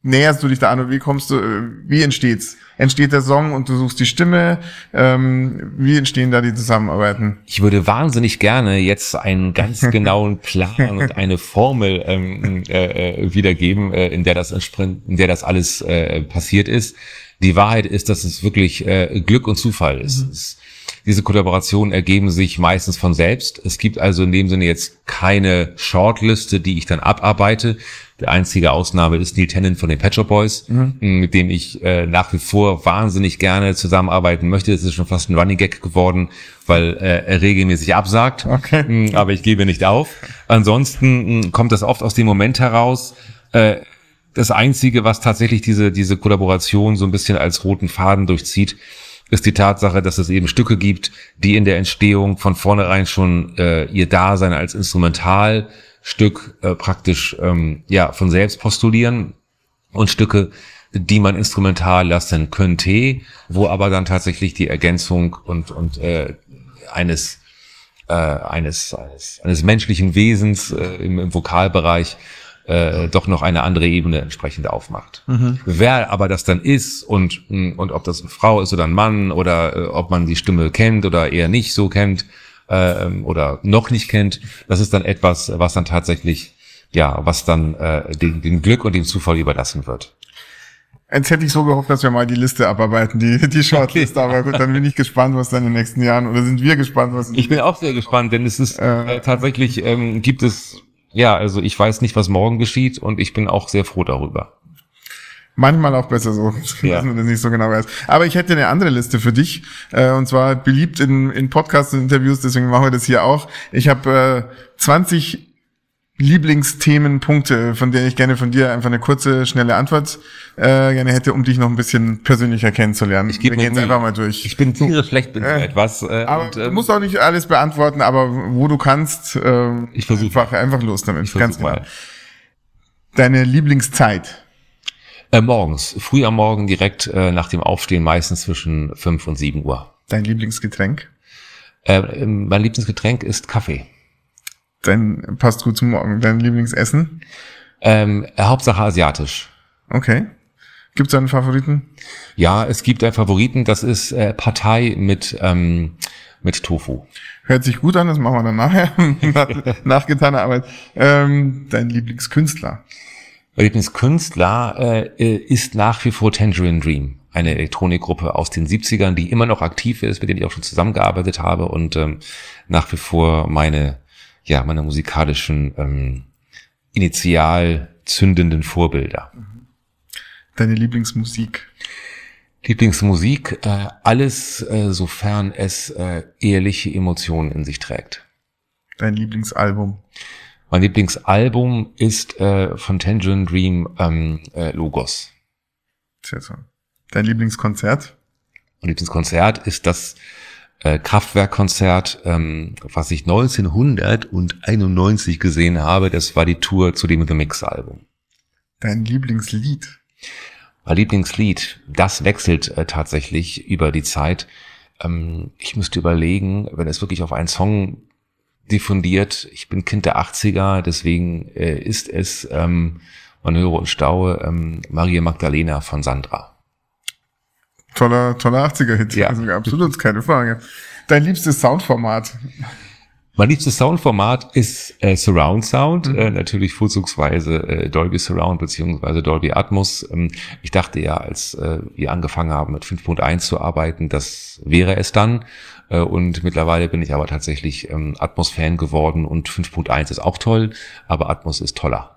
näherst du dich da an und wie kommst du, äh, wie entsteht's? Entsteht der Song und du suchst die Stimme? Ähm, wie entstehen da die Zusammenarbeiten? Ich würde wahnsinnig gerne jetzt einen ganz genauen Plan und eine Formel ähm, äh, äh, wiedergeben, äh, in der das in der das alles äh, passiert ist. Die Wahrheit ist, dass es wirklich äh, Glück und Zufall ist. Mhm. Es, diese Kollaborationen ergeben sich meistens von selbst. Es gibt also in dem Sinne jetzt keine Shortliste, die ich dann abarbeite. Die einzige Ausnahme ist Neil Tennant von den Pet Shop Boys, mhm. mit dem ich äh, nach wie vor wahnsinnig gerne zusammenarbeiten möchte. Es ist schon fast ein Running Gag geworden, weil äh, er regelmäßig absagt. Okay. Aber ich gebe nicht auf. Ansonsten kommt das oft aus dem Moment heraus. Äh, das Einzige, was tatsächlich diese, diese Kollaboration so ein bisschen als roten Faden durchzieht, ist die Tatsache, dass es eben Stücke gibt, die in der Entstehung von vornherein schon äh, ihr Dasein als Instrumentalstück äh, praktisch ähm, ja von selbst postulieren und Stücke, die man instrumental lassen könnte, wo aber dann tatsächlich die Ergänzung und und äh, eines äh, eines, eines eines menschlichen Wesens äh, im, im Vokalbereich äh, doch noch eine andere Ebene entsprechend aufmacht. Mhm. Wer aber das dann ist und, und ob das eine Frau ist oder ein Mann oder äh, ob man die Stimme kennt oder eher nicht so kennt äh, oder noch nicht kennt, das ist dann etwas, was dann tatsächlich, ja, was dann äh, dem, dem Glück und dem Zufall überlassen wird. Jetzt hätte ich so gehofft, dass wir mal die Liste abarbeiten, die, die Shortlist. Aber gut, dann bin ich gespannt, was dann in den nächsten Jahren, oder sind wir gespannt, was... Ich bin auch sehr gespannt, denn es ist äh, tatsächlich, ähm, gibt es ja, also ich weiß nicht, was morgen geschieht und ich bin auch sehr froh darüber. Manchmal auch besser so, ja. dass man das nicht so genau weiß. Aber ich hätte eine andere Liste für dich, äh, und zwar beliebt in, in Podcasts und Interviews, deswegen machen wir das hier auch. Ich habe äh, 20 Lieblingsthemenpunkte, von denen ich gerne von dir einfach eine kurze, schnelle Antwort äh, gerne hätte, um dich noch ein bisschen persönlicher kennenzulernen. Ich gebe jetzt einfach mal durch. Ich bin tierisch schlecht mit äh, etwas. Äh, aber und, ähm, du musst auch nicht alles beantworten, aber wo du kannst, äh, ich versuche einfach, einfach los damit. Ich ganz genau. Mal. Deine Lieblingszeit? Äh, morgens, früh am Morgen direkt äh, nach dem Aufstehen, meistens zwischen fünf und sieben Uhr. Dein Lieblingsgetränk? Äh, mein Lieblingsgetränk ist Kaffee. Dein passt gut zum Morgen. Dein Lieblingsessen? Ähm, Hauptsache asiatisch. Okay. Gibt es einen Favoriten? Ja, es gibt einen Favoriten. Das ist äh, Partei mit ähm, mit Tofu. Hört sich gut an. Das machen wir dann nachher nach, nach getaner Arbeit. Ähm, dein Lieblingskünstler? Mein Lieblingskünstler äh, ist nach wie vor Tangerine Dream eine Elektronikgruppe aus den 70ern, die immer noch aktiv ist, mit denen ich auch schon zusammengearbeitet habe und ähm, nach wie vor meine ja, meiner musikalischen ähm, initial zündenden Vorbilder. Deine Lieblingsmusik? Lieblingsmusik, äh, alles, äh, sofern es äh, ehrliche Emotionen in sich trägt. Dein Lieblingsalbum? Mein Lieblingsalbum ist äh, von Tangerine Dream ähm, äh, Logos. Sehr so. Dein Lieblingskonzert? Mein Lieblingskonzert ist das äh, Kraftwerkkonzert, ähm, was ich 1991 gesehen habe. Das war die Tour zu dem The Mix Album. Dein Lieblingslied? Mein Lieblingslied, das wechselt äh, tatsächlich über die Zeit. Ähm, ich müsste überlegen, wenn es wirklich auf einen Song diffundiert. Ich bin Kind der 80er, deswegen äh, ist es, ähm, man höre und staue, ähm, Maria Magdalena von Sandra. Toller, toller 80er-Hit. Ja. Also absolut, keine Frage. Dein liebstes Soundformat? Mein liebstes Soundformat ist äh, Surround Sound, mhm. äh, natürlich vorzugsweise äh, Dolby Surround beziehungsweise Dolby Atmos. Ähm, ich dachte ja, als äh, wir angefangen haben mit 5.1 zu arbeiten, das wäre es dann. Äh, und mittlerweile bin ich aber tatsächlich ähm, Atmos-Fan geworden und 5.1 ist auch toll, aber Atmos ist toller.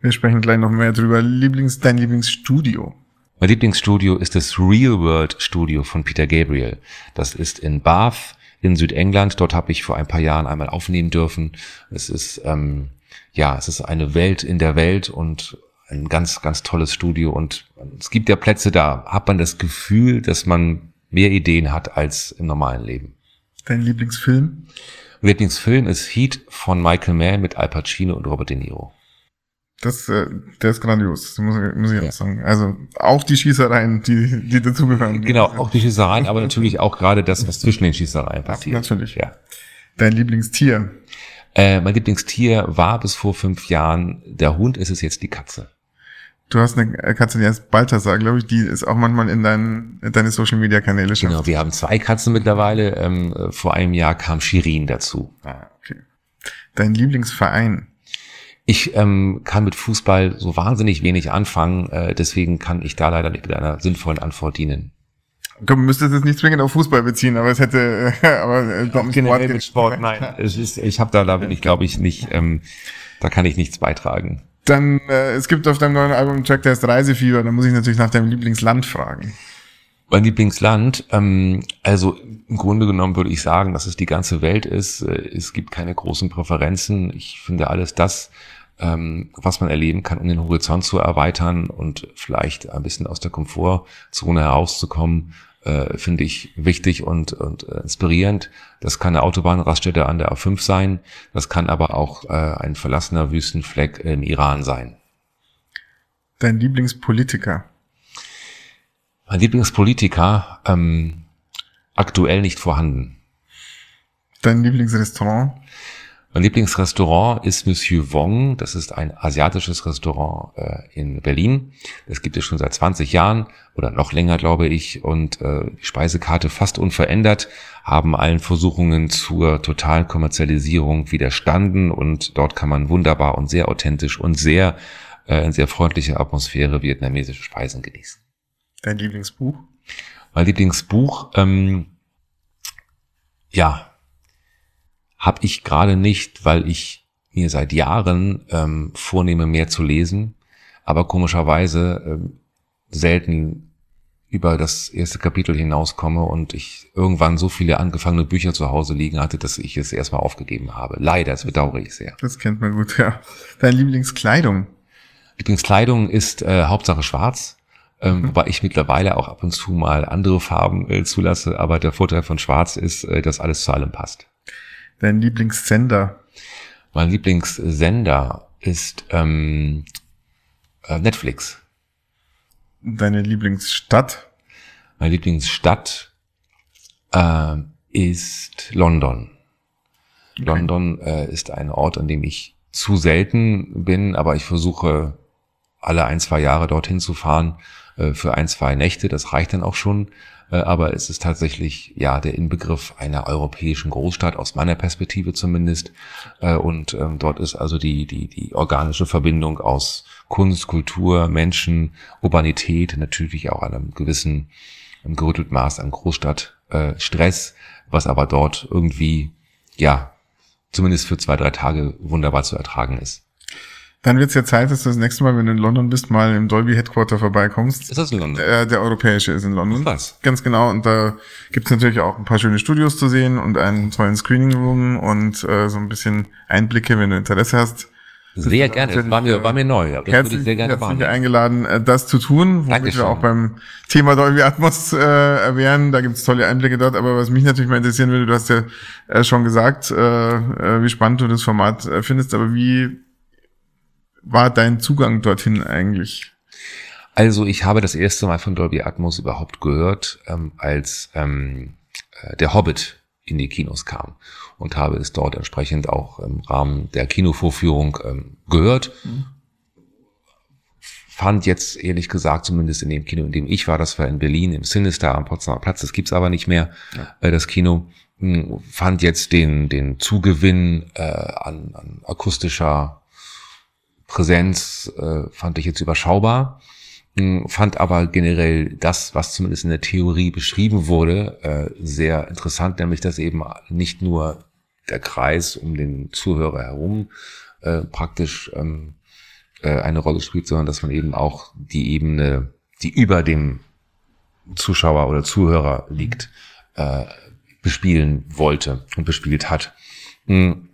Wir sprechen gleich noch mehr drüber. Lieblings, dein Lieblingsstudio? Mein Lieblingsstudio ist das Real World Studio von Peter Gabriel. Das ist in Bath in Südengland. Dort habe ich vor ein paar Jahren einmal aufnehmen dürfen. Es ist ähm, ja, es ist eine Welt in der Welt und ein ganz, ganz tolles Studio. Und es gibt ja Plätze, da hat man das Gefühl, dass man mehr Ideen hat als im normalen Leben. Dein Lieblingsfilm? Mein Lieblingsfilm ist Heat von Michael Mann mit Al Pacino und Robert De Niro. Das, äh, der ist grandios, muss, ich- muss ich jetzt sagen. Also auch die Schießereien, die, die dazugehören. Genau, auch die Schießereien, aber natürlich auch gerade das, was zwischen den Schießereien passiert. natürlich. Ja. Dein Lieblingstier? Äh, mein Lieblingstier war bis vor fünf Jahren der Hund, ist es jetzt die Katze. Du hast eine Katze, die heißt Balthasar, glaube ich, die ist auch manchmal in, dein, in deine Social Media Kanäle schafft. Genau, wir haben zwei Katzen mittlerweile. Ähm, äh, vor einem Jahr kam Shirin dazu. Ah, okay. Dein Lieblingsverein? Ich ähm, kann mit Fußball so wahnsinnig wenig anfangen, äh, deswegen kann ich da leider nicht mit einer sinnvollen Antwort dienen. Du müsstest es nicht zwingend auf Fußball beziehen, aber es hätte, äh, aber äh, beim Generell mit Sport, nein. Es ist, ich habe da, da bin ich, glaube ich, nicht, ähm, da kann ich nichts beitragen. Dann, äh, es gibt auf deinem neuen Album einen Track, der heißt Reisefieber, da muss ich natürlich nach deinem Lieblingsland fragen. Mein Lieblingsland, ähm, also im Grunde genommen würde ich sagen, dass es die ganze Welt ist. Äh, Es gibt keine großen Präferenzen. Ich finde alles das, ähm, was man erleben kann, um den Horizont zu erweitern und vielleicht ein bisschen aus der Komfortzone herauszukommen, äh, finde ich wichtig und, und äh, inspirierend. Das kann eine Autobahnraststätte an der A5 sein, das kann aber auch äh, ein verlassener Wüstenfleck im Iran sein. Dein Lieblingspolitiker? Mein Lieblingspolitiker, ähm, aktuell nicht vorhanden. Dein Lieblingsrestaurant? Mein Lieblingsrestaurant ist Monsieur Wong. Das ist ein asiatisches Restaurant äh, in Berlin. Das gibt es schon seit 20 Jahren oder noch länger, glaube ich. Und äh, die Speisekarte fast unverändert, haben allen Versuchungen zur totalen Kommerzialisierung widerstanden. Und dort kann man wunderbar und sehr authentisch und sehr äh, in sehr freundlicher Atmosphäre vietnamesische Speisen genießen. Dein Lieblingsbuch? Mein Lieblingsbuch, ähm, ja, habe ich gerade nicht, weil ich mir seit Jahren ähm, vornehme, mehr zu lesen, aber komischerweise ähm, selten über das erste Kapitel hinauskomme und ich irgendwann so viele angefangene Bücher zu Hause liegen hatte, dass ich es erstmal aufgegeben habe. Leider, das bedauere ich sehr. Das kennt man gut, ja. Deine Lieblingskleidung? Lieblingskleidung ist äh, Hauptsache schwarz, ähm, wobei ich mittlerweile auch ab und zu mal andere Farben äh, zulasse, aber der Vorteil von schwarz ist, äh, dass alles zu allem passt. Dein Lieblingssender? Mein Lieblingssender ist ähm, äh, Netflix. Deine Lieblingsstadt? Meine Lieblingsstadt äh, ist London. London äh, ist ein Ort, an dem ich zu selten bin, aber ich versuche alle ein, zwei Jahre dorthin zu fahren für ein, zwei Nächte. Das reicht dann auch schon. Äh, aber es ist tatsächlich ja der Inbegriff einer europäischen Großstadt, aus meiner Perspektive zumindest. Äh, und ähm, dort ist also die, die, die organische Verbindung aus Kunst, Kultur, Menschen, Urbanität, natürlich auch einem gewissen einem gerüttelten Maß an Großstadt äh, Stress, was aber dort irgendwie, ja, zumindest für zwei, drei Tage wunderbar zu ertragen ist. Dann wird's ja Zeit, dass du das nächste Mal, wenn du in London bist, mal im Dolby Headquarter vorbeikommst. Ist das in London? Der, der europäische ist in London. Was? Ganz genau. Und da gibt's natürlich auch ein paar schöne Studios zu sehen und einen tollen Screening Room und äh, so ein bisschen Einblicke, wenn du Interesse hast. Sehr gerne. Das war mir, war mir neu. Das würde Herzlich, ich sehr gerne herzlich wahrnehmen. eingeladen, äh, das zu tun, womit Dankeschön. wir auch beim Thema Dolby Atmos äh, erwähnen. Da gibt's tolle Einblicke dort. Aber was mich natürlich mal interessieren würde, du hast ja äh, schon gesagt, äh, äh, wie spannend du das Format äh, findest, aber wie war dein Zugang dorthin eigentlich? Also ich habe das erste Mal von Dolby Atmos überhaupt gehört, ähm, als ähm, äh, der Hobbit in die Kinos kam und habe es dort entsprechend auch im Rahmen der Kinovorführung ähm, gehört. Fand jetzt ehrlich gesagt, zumindest in dem Kino, in dem ich war, das war in Berlin im Sinister am Potsdamer Platz, das gibt's aber nicht mehr, äh, das Kino, mh, fand jetzt den, den Zugewinn äh, an, an akustischer Präsenz, äh, fand ich jetzt überschaubar. Mh, Fand aber generell das, was zumindest in der Theorie beschrieben wurde, äh, sehr interessant, nämlich dass eben nicht nur der Kreis um den Zuhörer herum äh, praktisch ähm, äh, eine Rolle spielt, sondern dass man eben auch die Ebene, die über dem Zuschauer oder Zuhörer liegt, äh, bespielen wollte und bespielt hat. Hm.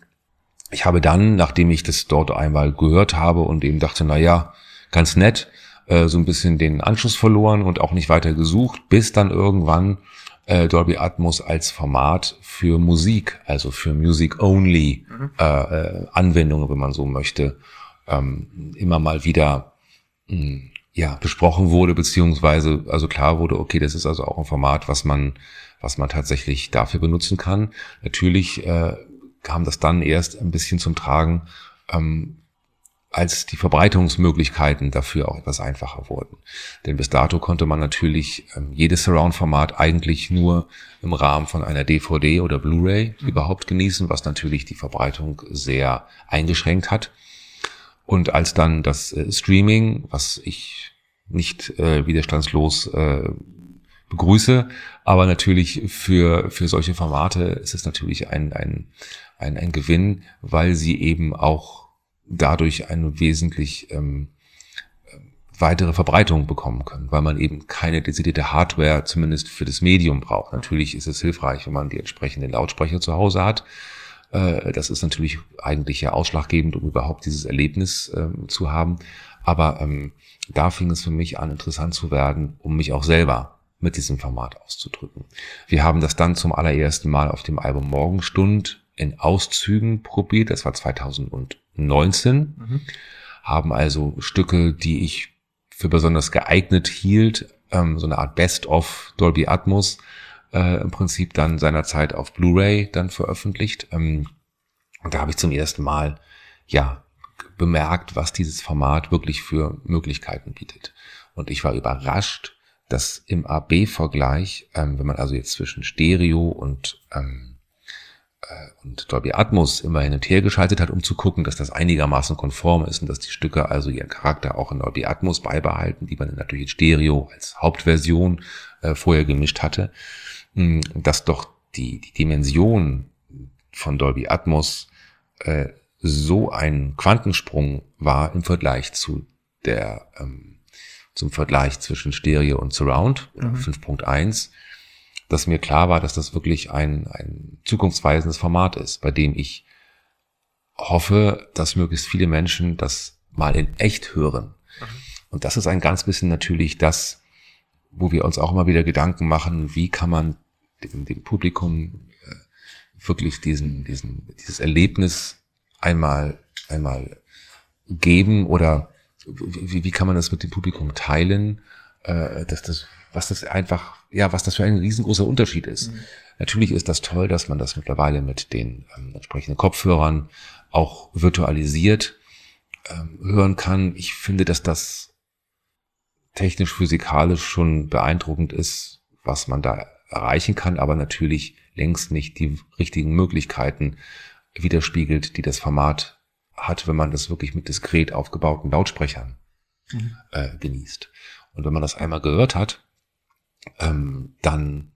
Ich habe dann, nachdem ich das dort einmal gehört habe und eben dachte, na ja, ganz nett, äh, so ein bisschen den Anschluss verloren und auch nicht weiter gesucht, bis dann irgendwann äh, Dolby Atmos als Format für Musik, also für Music-Only äh, äh, Anwendungen, wenn man so möchte, ähm, immer mal wieder mh, ja, besprochen wurde, beziehungsweise also klar wurde, okay, das ist also auch ein Format, was man, was man tatsächlich dafür benutzen kann. Natürlich äh, kam das dann erst ein bisschen zum Tragen, ähm, als die Verbreitungsmöglichkeiten dafür auch etwas einfacher wurden. Denn bis dato konnte man natürlich ähm, jedes Surround-Format eigentlich nur im Rahmen von einer DVD oder Blu-ray mhm. überhaupt genießen, was natürlich die Verbreitung sehr eingeschränkt hat. Und als dann das äh, Streaming, was ich nicht äh, widerstandslos äh, begrüße, aber natürlich für, für solche Formate ist es natürlich ein, ein, ein, ein Gewinn, weil sie eben auch dadurch eine wesentlich ähm, weitere Verbreitung bekommen können, weil man eben keine dezidierte Hardware zumindest für das Medium braucht. Natürlich ist es hilfreich, wenn man die entsprechenden Lautsprecher zu Hause hat. Äh, das ist natürlich eigentlich ja ausschlaggebend, um überhaupt dieses Erlebnis ähm, zu haben. Aber ähm, da fing es für mich an, interessant zu werden, um mich auch selber mit diesem Format auszudrücken. Wir haben das dann zum allerersten Mal auf dem Album Morgenstund in Auszügen probiert. Das war 2019. Mhm. Haben also Stücke, die ich für besonders geeignet hielt, ähm, so eine Art Best-of Dolby Atmos, äh, im Prinzip dann seinerzeit auf Blu-ray dann veröffentlicht. Ähm, und da habe ich zum ersten Mal, ja, bemerkt, was dieses Format wirklich für Möglichkeiten bietet. Und ich war überrascht, dass im AB-Vergleich, ähm, wenn man also jetzt zwischen Stereo und ähm, äh, und Dolby Atmos immer hin und her geschaltet hat, um zu gucken, dass das einigermaßen konform ist und dass die Stücke also ihren Charakter auch in Dolby Atmos beibehalten, die man natürlich in Stereo als Hauptversion äh, vorher gemischt hatte, mh, dass doch die, die Dimension von Dolby Atmos äh, so ein Quantensprung war im Vergleich zu der ähm, zum Vergleich zwischen Stereo und Surround mhm. 5.1 dass mir klar war, dass das wirklich ein, ein zukunftsweisendes Format ist, bei dem ich hoffe, dass möglichst viele Menschen das mal in echt hören. Mhm. Und das ist ein ganz bisschen natürlich das, wo wir uns auch immer wieder Gedanken machen, wie kann man dem, dem Publikum äh, wirklich diesen, diesen, dieses Erlebnis einmal, einmal geben oder wie, wie kann man das mit dem Publikum teilen, äh, dass das was das einfach, ja, was das für ein riesengroßer Unterschied ist. Mhm. Natürlich ist das toll, dass man das mittlerweile mit den ähm, entsprechenden Kopfhörern auch virtualisiert ähm, hören kann. Ich finde, dass das technisch physikalisch schon beeindruckend ist, was man da erreichen kann, aber natürlich längst nicht die richtigen Möglichkeiten widerspiegelt, die das Format hat, wenn man das wirklich mit diskret aufgebauten Lautsprechern mhm. äh, genießt. Und wenn man das einmal gehört hat, ähm, dann,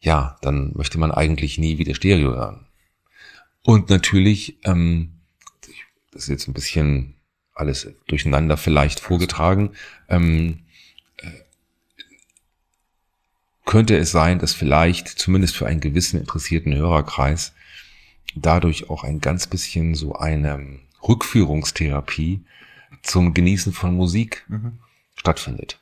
ja, dann möchte man eigentlich nie wieder Stereo hören. Und natürlich, ähm, das ist jetzt ein bisschen alles durcheinander vielleicht vorgetragen, ähm, äh, könnte es sein, dass vielleicht zumindest für einen gewissen interessierten Hörerkreis dadurch auch ein ganz bisschen so eine Rückführungstherapie zum Genießen von Musik mhm. stattfindet.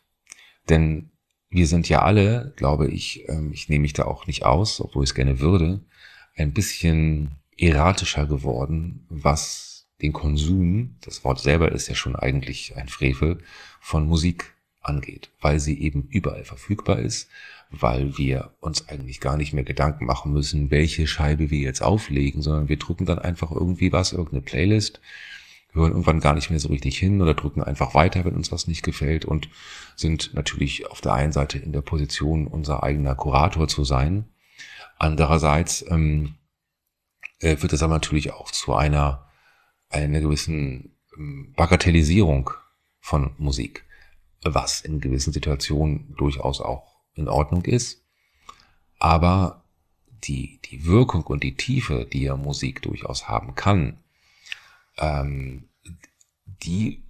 Denn wir sind ja alle, glaube ich, ähm, ich nehme mich da auch nicht aus, obwohl ich es gerne würde, ein bisschen erratischer geworden, was den Konsum, das Wort selber ist ja schon eigentlich ein Frevel, von Musik angeht, weil sie eben überall verfügbar ist, weil wir uns eigentlich gar nicht mehr Gedanken machen müssen, welche Scheibe wir jetzt auflegen, sondern wir drücken dann einfach irgendwie was, irgendeine Playlist hören irgendwann gar nicht mehr so richtig hin oder drücken einfach weiter, wenn uns was nicht gefällt und sind natürlich auf der einen Seite in der Position, unser eigener Kurator zu sein. Andererseits ähm, äh, wird es aber natürlich auch zu einer, einer gewissen ähm, Bagatellisierung von Musik, was in gewissen Situationen durchaus auch in Ordnung ist. Aber die, die Wirkung und die Tiefe, die ja Musik durchaus haben kann, ähm, die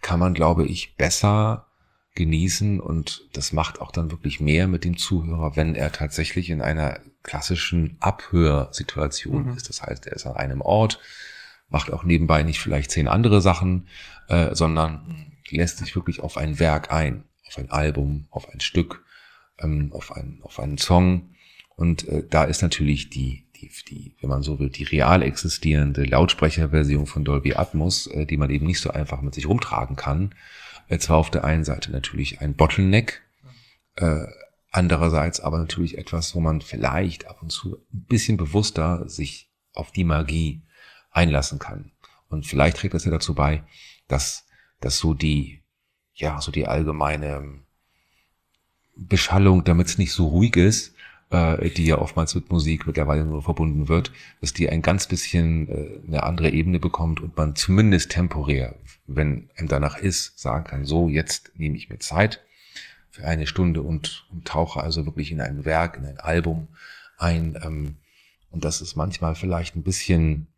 kann man, glaube ich, besser genießen und das macht auch dann wirklich mehr mit dem Zuhörer, wenn er tatsächlich in einer klassischen Abhörsituation mhm. ist. Das heißt, er ist an einem Ort, macht auch nebenbei nicht vielleicht zehn andere Sachen, äh, sondern lässt sich wirklich auf ein Werk ein, auf ein Album, auf ein Stück, ähm, auf, ein, auf einen Song. Und äh, da ist natürlich die, die, die, wenn man so will, die real existierende Lautsprecherversion von Dolby Atmos, äh, die man eben nicht so einfach mit sich rumtragen kann, äh, zwar auf der einen Seite natürlich ein Bottleneck, äh, andererseits aber natürlich etwas, wo man vielleicht ab und zu ein bisschen bewusster sich auf die Magie einlassen kann. Und vielleicht trägt das ja dazu bei, dass, dass so die, ja, so die allgemeine Beschallung, damit es nicht so ruhig ist, äh, die ja oftmals mit Musik mittlerweile nur verbunden wird, dass die ein ganz bisschen äh, eine andere Ebene bekommt und man zumindest temporär, wenn einem danach ist, sagen kann, so, jetzt nehme ich mir Zeit für eine Stunde und, und tauche also wirklich in ein Werk, in ein Album ein. Ähm, und das ist manchmal vielleicht ein bisschen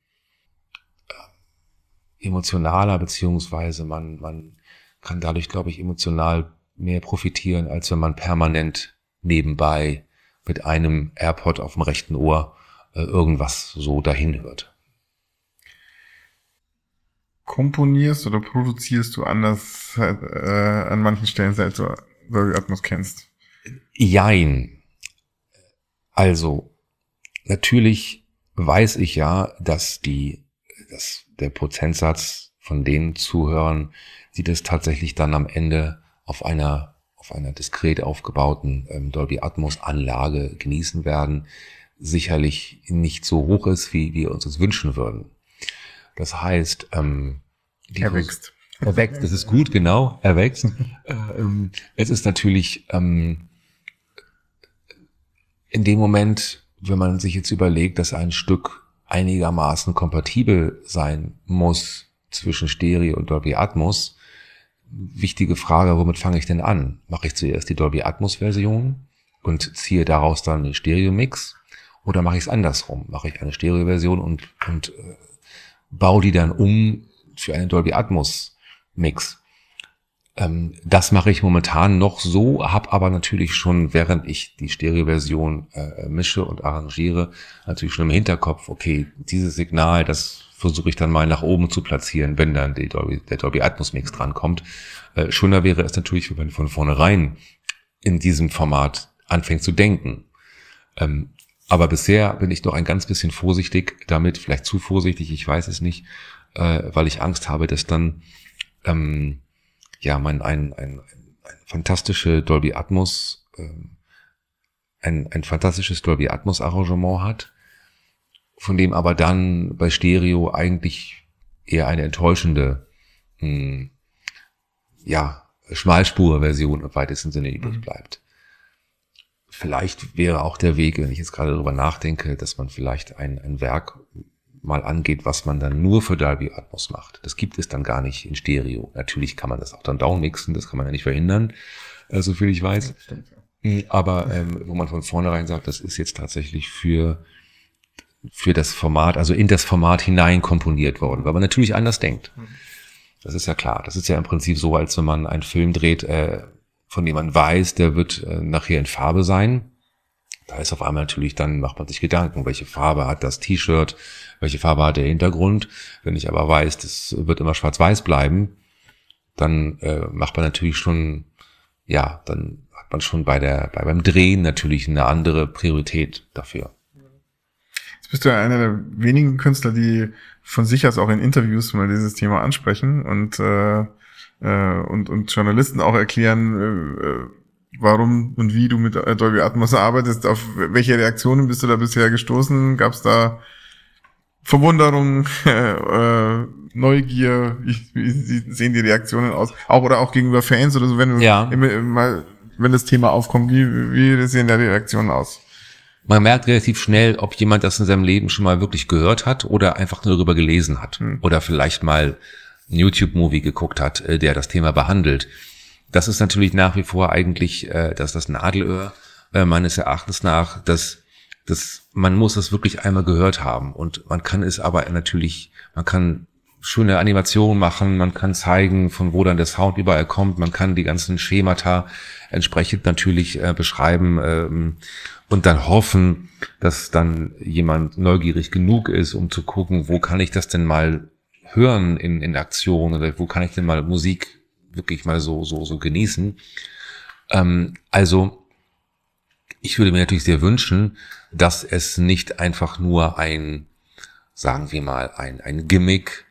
emotionaler, beziehungsweise man, man kann dadurch, glaube ich, emotional mehr profitieren, als wenn man permanent nebenbei mit einem AirPod auf dem rechten Ohr äh, irgendwas so dahin hört. Komponierst oder produzierst du anders äh, an manchen Stellen, seit du Dolby Atmos kennst? Jein. Also, natürlich weiß ich ja, dass die, dass der Prozentsatz von den Zuhörern, die das tatsächlich dann am Ende auf einer, auf einer diskret aufgebauten ähm, Dolby Atmos Anlage genießen werden, sicherlich nicht so hoch ist, wie wir uns das wünschen würden. Das heißt, ähm, er wächst. Er wächst, das ist gut, genau, er wächst. ähm, es ist natürlich ähm, in dem Moment, wenn man sich jetzt überlegt, dass ein Stück einigermaßen kompatibel sein muss zwischen Stereo und Dolby Atmos. Wichtige Frage, womit fange ich denn an? Mache ich zuerst die Dolby Atmos Version und ziehe daraus dann den Stereo Mix? Oder mache ich es andersrum? Mache ich eine Stereo Version und, und äh, baue die dann um für einen Dolby Atmos Mix? Ähm, das mache ich momentan noch so, habe aber natürlich schon, während ich die Stereo-Version äh, mische und arrangiere, natürlich schon im Hinterkopf, okay, dieses Signal, das versuche ich dann mal nach oben zu platzieren, wenn dann Dolby, der Dolby Atmos Mix drankommt. Äh, schöner wäre es natürlich, wenn man von vornherein in diesem Format anfängt zu denken. Ähm, aber bisher bin ich noch ein ganz bisschen vorsichtig damit, vielleicht zu vorsichtig, ich weiß es nicht, äh, weil ich Angst habe, dass dann ähm, ja, man ein, ein, ein fantastische Dolby Atmos, ähm, ein, ein fantastisches Dolby Atmos Arrangement hat, von dem aber dann bei Stereo eigentlich eher eine enttäuschende, mh, hm, ja, Schmalspur-Version im weitesten Sinne übrig mhm. bleibt. Vielleicht wäre auch der Weg, wenn ich jetzt gerade darüber nachdenke, dass man vielleicht ein, ein Werk mal angeht, was man dann nur für Dolby Atmos macht. Das gibt es dann gar nicht in Stereo. Natürlich kann man das auch dann downmixen, das kann man ja nicht verhindern, äh, so viel ich weiß. Hm, aber ähm, wo man von vornherein sagt, das ist jetzt tatsächlich für für das Format, also in das Format hinein komponiert worden, weil man natürlich anders denkt. Das ist ja klar. Das ist ja im Prinzip so, als wenn man einen Film dreht, äh, von dem man weiß, der wird äh, nachher in Farbe sein da ist auf einmal natürlich, dann macht man sich Gedanken, welche Farbe hat das T-Shirt, welche Farbe hat der Hintergrund. Wenn ich aber weiß, das wird immer schwarz-weiß bleiben, dann äh, macht man natürlich schon, ja, dann hat man schon bei der, bei, beim Drehen natürlich eine andere Priorität dafür. Jetzt bist du ja einer der wenigen Künstler, die von sich aus auch in Interviews mal dieses Thema ansprechen und, äh, äh, und, und Journalisten auch erklären, äh, äh warum und wie du mit Dolby Atmos arbeitest. Auf welche Reaktionen bist du da bisher gestoßen? Gab es da Verwunderung, äh, Neugier? Wie, sehen die Reaktionen aus? Auch oder auch gegenüber Fans oder so, wenn du ja. immer, mal, wenn das Thema aufkommt, wie, wie sehen da die Reaktionen aus? Man merkt relativ schnell, ob jemand das in seinem Leben schon mal wirklich gehört hat oder einfach nur darüber gelesen hat hm. oder vielleicht mal ein YouTube-Movie geguckt hat, äh, der das Thema behandelt. Das ist natürlich nach wie vor eigentlich, äh, dass das Nadelöhr äh, meines Erachtens nach, dass, dass man muss es wirklich einmal gehört haben und man kann es aber natürlich, man kann schöne Animationen machen, man kann zeigen, von wo dann der Sound überall kommt, man kann die ganzen Schemata entsprechend natürlich äh, beschreiben ähm, und dann hoffen, dass dann jemand neugierig genug ist, um zu gucken, wo kann ich das denn mal hören in, in Aktion oder wo kann ich denn mal Musik wirklich mal so, so, so genießen. Ähm, also, ich würde mir natürlich sehr wünschen, dass es nicht einfach nur ein, sagen wir mal, ein, ein Gimmick,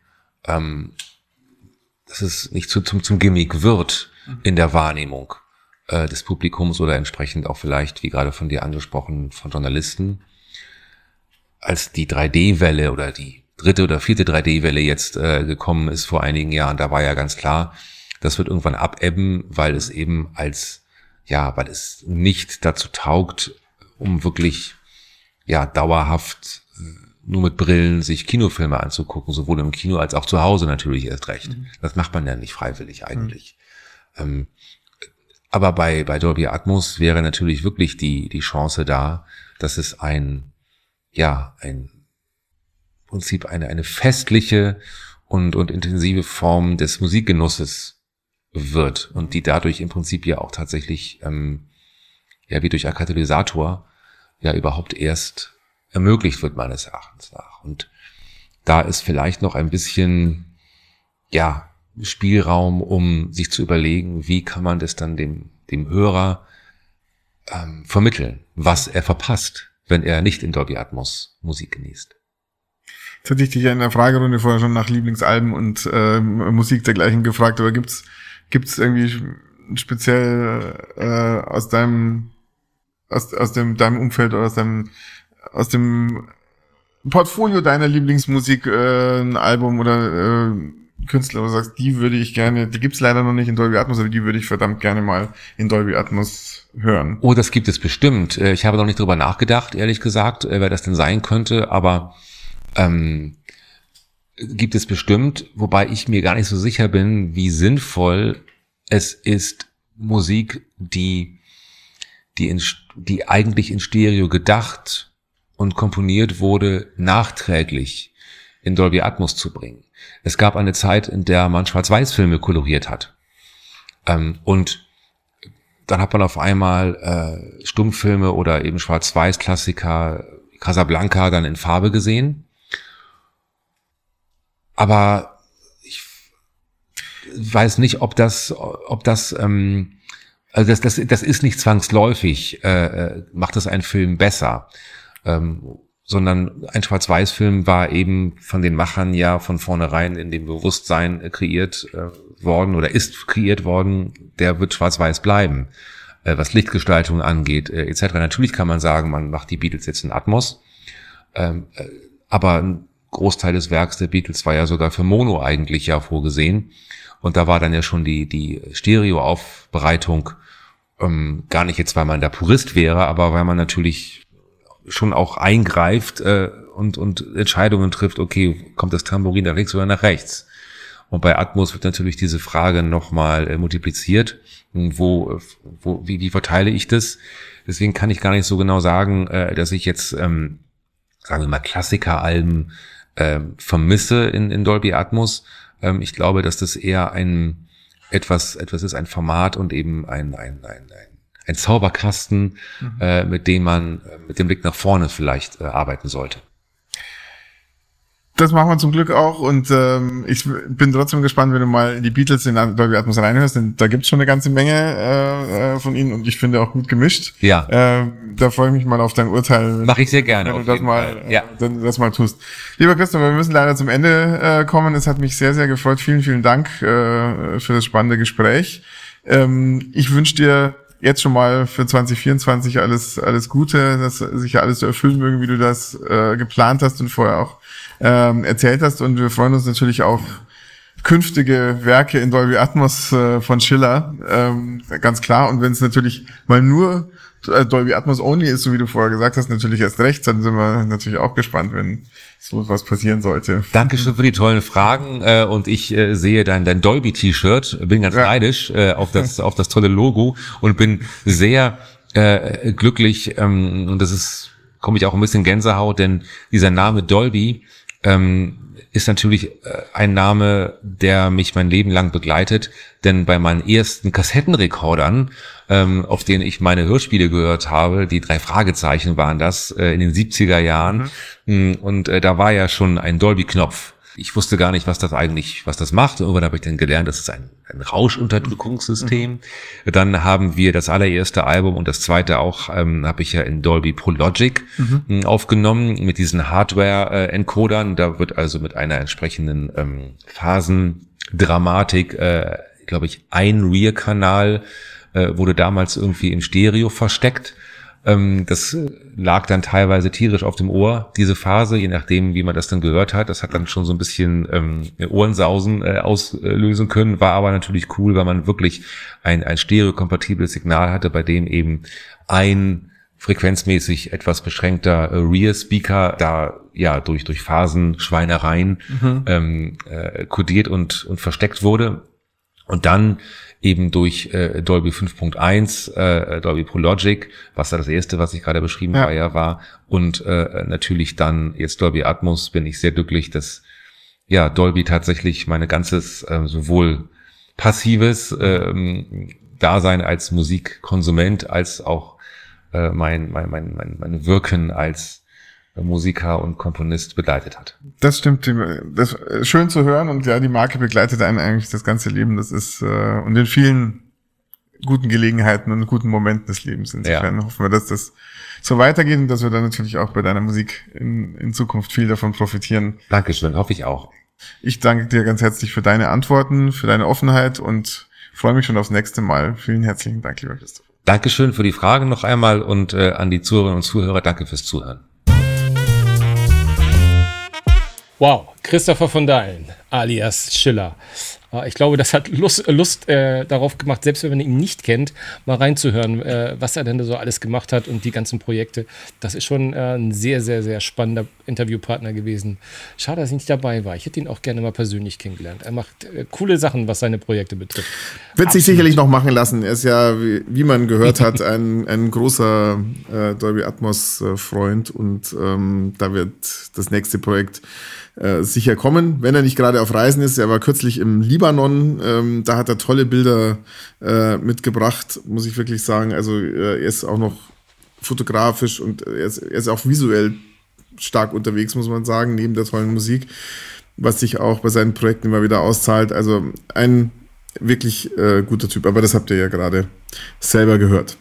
ähm, dass es nicht zu, zum, zum Gimmick wird in der Wahrnehmung äh, des Publikums oder entsprechend auch vielleicht, wie gerade von dir angesprochen, von Journalisten, als die 3D-Welle oder die dritte oder vierte 3D-Welle jetzt äh, gekommen ist vor einigen Jahren, da war ja ganz klar, das wird irgendwann abebben, weil es eben als, ja, weil es nicht dazu taugt, um wirklich, ja, dauerhaft äh, nur mit Brillen sich Kinofilme anzugucken, sowohl im Kino als auch zu Hause natürlich erst recht. Mhm. Das macht man ja nicht freiwillig eigentlich. Mhm. Ähm, aber bei, bei Dolby Atmos wäre natürlich wirklich die, die Chance da, dass es ein, ja, ein Prinzip eine, eine festliche und, und intensive Form des Musikgenusses wird und die dadurch im Prinzip ja auch tatsächlich, ähm, ja, wie durch ein Katalysator ja überhaupt erst ermöglicht wird, meines Erachtens nach. Und da ist vielleicht noch ein bisschen, ja, Spielraum, um sich zu überlegen, wie kann man das dann dem, dem Hörer ähm, vermitteln, was er verpasst, wenn er nicht in Dolby Atmos Musik genießt. Jetzt hatte ich dich ja in der Fragerunde vorher schon nach Lieblingsalben und äh, Musik dergleichen gefragt, aber gibt's gibt's irgendwie speziell äh, aus deinem aus, aus dem deinem Umfeld oder aus deinem aus dem Portfolio deiner Lieblingsmusik äh, ein Album oder äh, Künstler, wo du sagst, die würde ich gerne, die gibt's leider noch nicht in Dolby Atmos, aber die würde ich verdammt gerne mal in Dolby Atmos hören. Oh, das gibt es bestimmt. Äh, ich habe noch nicht drüber nachgedacht, ehrlich gesagt, äh, wer das denn sein könnte, aber ähm, gibt es bestimmt, wobei ich mir gar nicht so sicher bin, wie sinnvoll es ist, Musik, die, die, in, die eigentlich in Stereo gedacht und komponiert wurde, nachträglich in Dolby Atmos zu bringen. Es gab eine Zeit, in der man Schwarz-Weiß-Filme koloriert hat. Ähm, und dann hat man auf einmal äh, Stummfilme oder eben Schwarz-Weiß-Klassiker, Casablanca dann in Farbe gesehen. Aber ich weiß nicht, ob das, ob das, ähm, also das, das, das ist nicht zwangsläufig, äh, äh, macht es einen Film besser. Ähm, sondern ein Schwarz-Weiß-Film war eben von den Machern ja von vornherein in dem Bewusstsein äh, kreiert äh, worden oder ist kreiert worden, der wird schwarz-weiß bleiben, äh, was Lichtgestaltung angeht, äh, etc. Natürlich kann man sagen, man macht die Beatles jetzt in Atmos, ähm, äh, aber Großteil des Werks der Beatles war ja sogar für Mono eigentlich ja vorgesehen. Und da war dann ja schon die, die Stereoaufbereitung ähm, gar nicht jetzt, weil man da Purist wäre, aber weil man natürlich schon auch eingreift äh, und, und Entscheidungen trifft, okay, kommt das Tambourin nach links oder nach rechts? Und bei Atmos wird natürlich diese Frage nochmal äh, multipliziert. Wo, wo, wie, wie verteile ich das? Deswegen kann ich gar nicht so genau sagen, äh, dass ich jetzt, ähm, sagen wir mal, Klassikeralben ähm, vermisse in, in Dolby Atmos. Ähm, ich glaube, dass das eher ein etwas, etwas ist, ein Format und eben ein, ein, ein, ein, ein Zauberkasten, mhm. äh, mit dem man äh, mit dem Blick nach vorne vielleicht äh, arbeiten sollte. Das machen wir zum Glück auch und ähm, ich bin trotzdem gespannt, wenn du mal in die Beatles in Dolby Atmos reinhörst, denn da gibt's schon eine ganze Menge äh, äh, von ihnen und ich finde auch gut gemischt. Ja. Äh, da freue ich mich mal auf dein Urteil. Mache ich sehr gerne. Wenn du das mal, ja. äh, das mal tust. Lieber Christoph, wir müssen leider zum Ende äh, kommen. Es hat mich sehr, sehr gefreut. Vielen, vielen Dank äh, für das spannende Gespräch. Ähm, ich wünsche dir jetzt schon mal für 2024 alles, alles Gute, dass sich alles so erfüllen mögen, wie du das äh, geplant hast und vorher auch ähm, erzählt hast. Und wir freuen uns natürlich auch künftige Werke in Dolby Atmos äh, von Schiller, ähm, ganz klar. Und wenn es natürlich mal nur äh, Dolby Atmos only ist, so wie du vorher gesagt hast, natürlich erst recht, dann sind wir natürlich auch gespannt, wenn so was passieren sollte. Dankeschön für die tollen Fragen äh, und ich äh, sehe dein, dein Dolby-T-Shirt, bin ganz ja. neidisch äh, auf, das, auf das tolle Logo und bin sehr äh, glücklich ähm, und das ist, komme ich auch ein bisschen Gänsehaut, denn dieser Name Dolby ähm, ist natürlich äh, ein Name, der mich mein Leben lang begleitet. Denn bei meinen ersten Kassettenrekordern, ähm, auf denen ich meine Hörspiele gehört habe, die drei Fragezeichen waren das äh, in den 70er Jahren. Mhm. Und äh, da war ja schon ein Dolby-Knopf ich wusste gar nicht, was das eigentlich, was das macht. Irgendwann habe ich dann gelernt, das ist ein, ein Rauschunterdrückungssystem. Mhm. Dann haben wir das allererste Album und das zweite auch, ähm, habe ich ja in Dolby Pro Logic mhm. Ähm, aufgenommen mit diesen Hardware-Encodern. Da wird also mit einer entsprechenden ähm, Phasendramatik, äh, glaube ich, ein Rear-Kanal äh, wurde damals irgendwie in Stereo versteckt das lag dann teilweise tierisch auf dem Ohr, diese Phase, je nachdem, wie man das dann gehört hat. Das hat dann schon so ein bisschen ähm, Ohrensausen äh, auslösen können, war aber natürlich cool, weil man wirklich ein, ein stereokompatibles Signal hatte, bei dem eben ein frequenzmäßig etwas beschränkter äh, Rear-Speaker da ja durch durch Phasenschweinereien mhm. ähm, äh, kodiert und und versteckt wurde und dann eben durch äh, Dolby 5.1, äh, Dolby Pro Logic, was da das erste, was ich gerade beschrieben ja. war, ja war. Und äh, natürlich dann jetzt Dolby Atmos bin ich sehr glücklich, dass ja Dolby tatsächlich meine ganzes äh, sowohl passives ähm, Dasein als Musikkonsument als auch äh, mein, mein, mein, mein, mein Wirken als Musiker und Komponist begleitet hat. Das stimmt, das ist schön zu hören und ja, die Marke begleitet einen eigentlich das ganze Leben. Das ist äh, und in vielen guten Gelegenheiten und guten Momenten des Lebens. Insofern ja. hoffen wir, dass das so weitergeht und dass wir dann natürlich auch bei deiner Musik in, in Zukunft viel davon profitieren. Dankeschön, hoffe ich auch. Ich danke dir ganz herzlich für deine Antworten, für deine Offenheit und freue mich schon aufs nächste Mal. Vielen herzlichen Dank, lieber Christoph. Dankeschön für die Fragen noch einmal und äh, an die Zuhörerinnen und Zuhörer danke fürs Zuhören. Wow, Christopher von Dahlen, alias Schiller. Ah, ich glaube, das hat Lust, Lust äh, darauf gemacht, selbst wenn man ihn nicht kennt, mal reinzuhören, äh, was er denn so alles gemacht hat und die ganzen Projekte. Das ist schon äh, ein sehr, sehr, sehr spannender Interviewpartner gewesen. Schade, dass ich nicht dabei war. Ich hätte ihn auch gerne mal persönlich kennengelernt. Er macht äh, coole Sachen, was seine Projekte betrifft. Wird Absolut. sich sicherlich noch machen lassen. Er ist ja, wie, wie man gehört hat, ein, ein großer äh, Dolby Atmos-Freund und ähm, da wird das nächste Projekt äh, sicher kommen, wenn er nicht gerade auf Reisen ist. Er war kürzlich im Libanon, ähm, da hat er tolle Bilder äh, mitgebracht, muss ich wirklich sagen. Also äh, er ist auch noch fotografisch und er ist, er ist auch visuell stark unterwegs, muss man sagen, neben der tollen Musik, was sich auch bei seinen Projekten immer wieder auszahlt. Also ein wirklich äh, guter Typ, aber das habt ihr ja gerade selber gehört.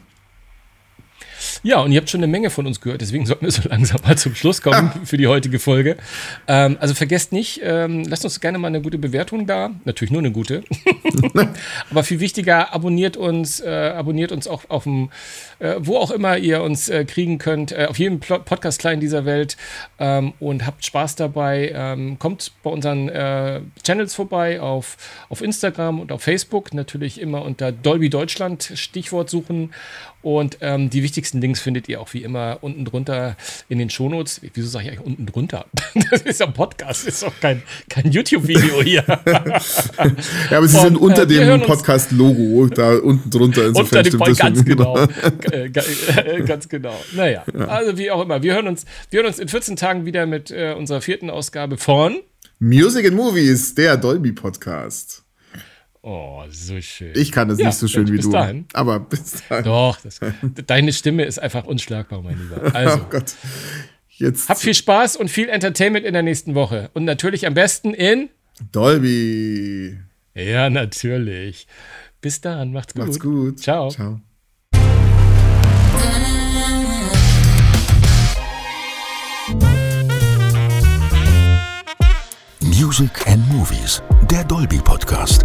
Ja, und ihr habt schon eine Menge von uns gehört, deswegen sollten wir so langsam mal zum Schluss kommen ah. für die heutige Folge. Ähm, also vergesst nicht, ähm, lasst uns gerne mal eine gute Bewertung da. Natürlich nur eine gute. Aber viel wichtiger, abonniert uns, äh, abonniert uns auch auf dem, äh, wo auch immer ihr uns äh, kriegen könnt, äh, auf jedem Podcast klein dieser Welt ähm, und habt Spaß dabei. Ähm, kommt bei unseren äh, Channels vorbei auf, auf Instagram und auf Facebook. Natürlich immer unter Dolby Deutschland Stichwort suchen und ähm, die wichtigsten Links findet ihr auch wie immer unten drunter in den Shownotes. Wieso sage ich eigentlich unten drunter? Das ist ja ein Podcast, ist doch kein, kein YouTube-Video hier. ja, aber sie Und, sind unter äh, dem Podcast-Logo da unten drunter. Insofern unter dem Podcast, ganz genau. Äh, äh, ganz genau. Naja, ja. also wie auch immer. Wir hören uns, wir hören uns in 14 Tagen wieder mit äh, unserer vierten Ausgabe von Music and Movies, der Dolby-Podcast. Oh, so schön. Ich kann das ja, nicht so schön wie du. Dahin. Aber bis dahin. Doch, das, deine Stimme ist einfach unschlagbar, mein Lieber. Also, oh Gott. Jetzt. Habt viel Spaß und viel Entertainment in der nächsten Woche. Und natürlich am besten in Dolby. Ja, natürlich. Bis dann, macht's gut. Macht's gut. Ciao. Ciao. Music and Movies, der Dolby Podcast.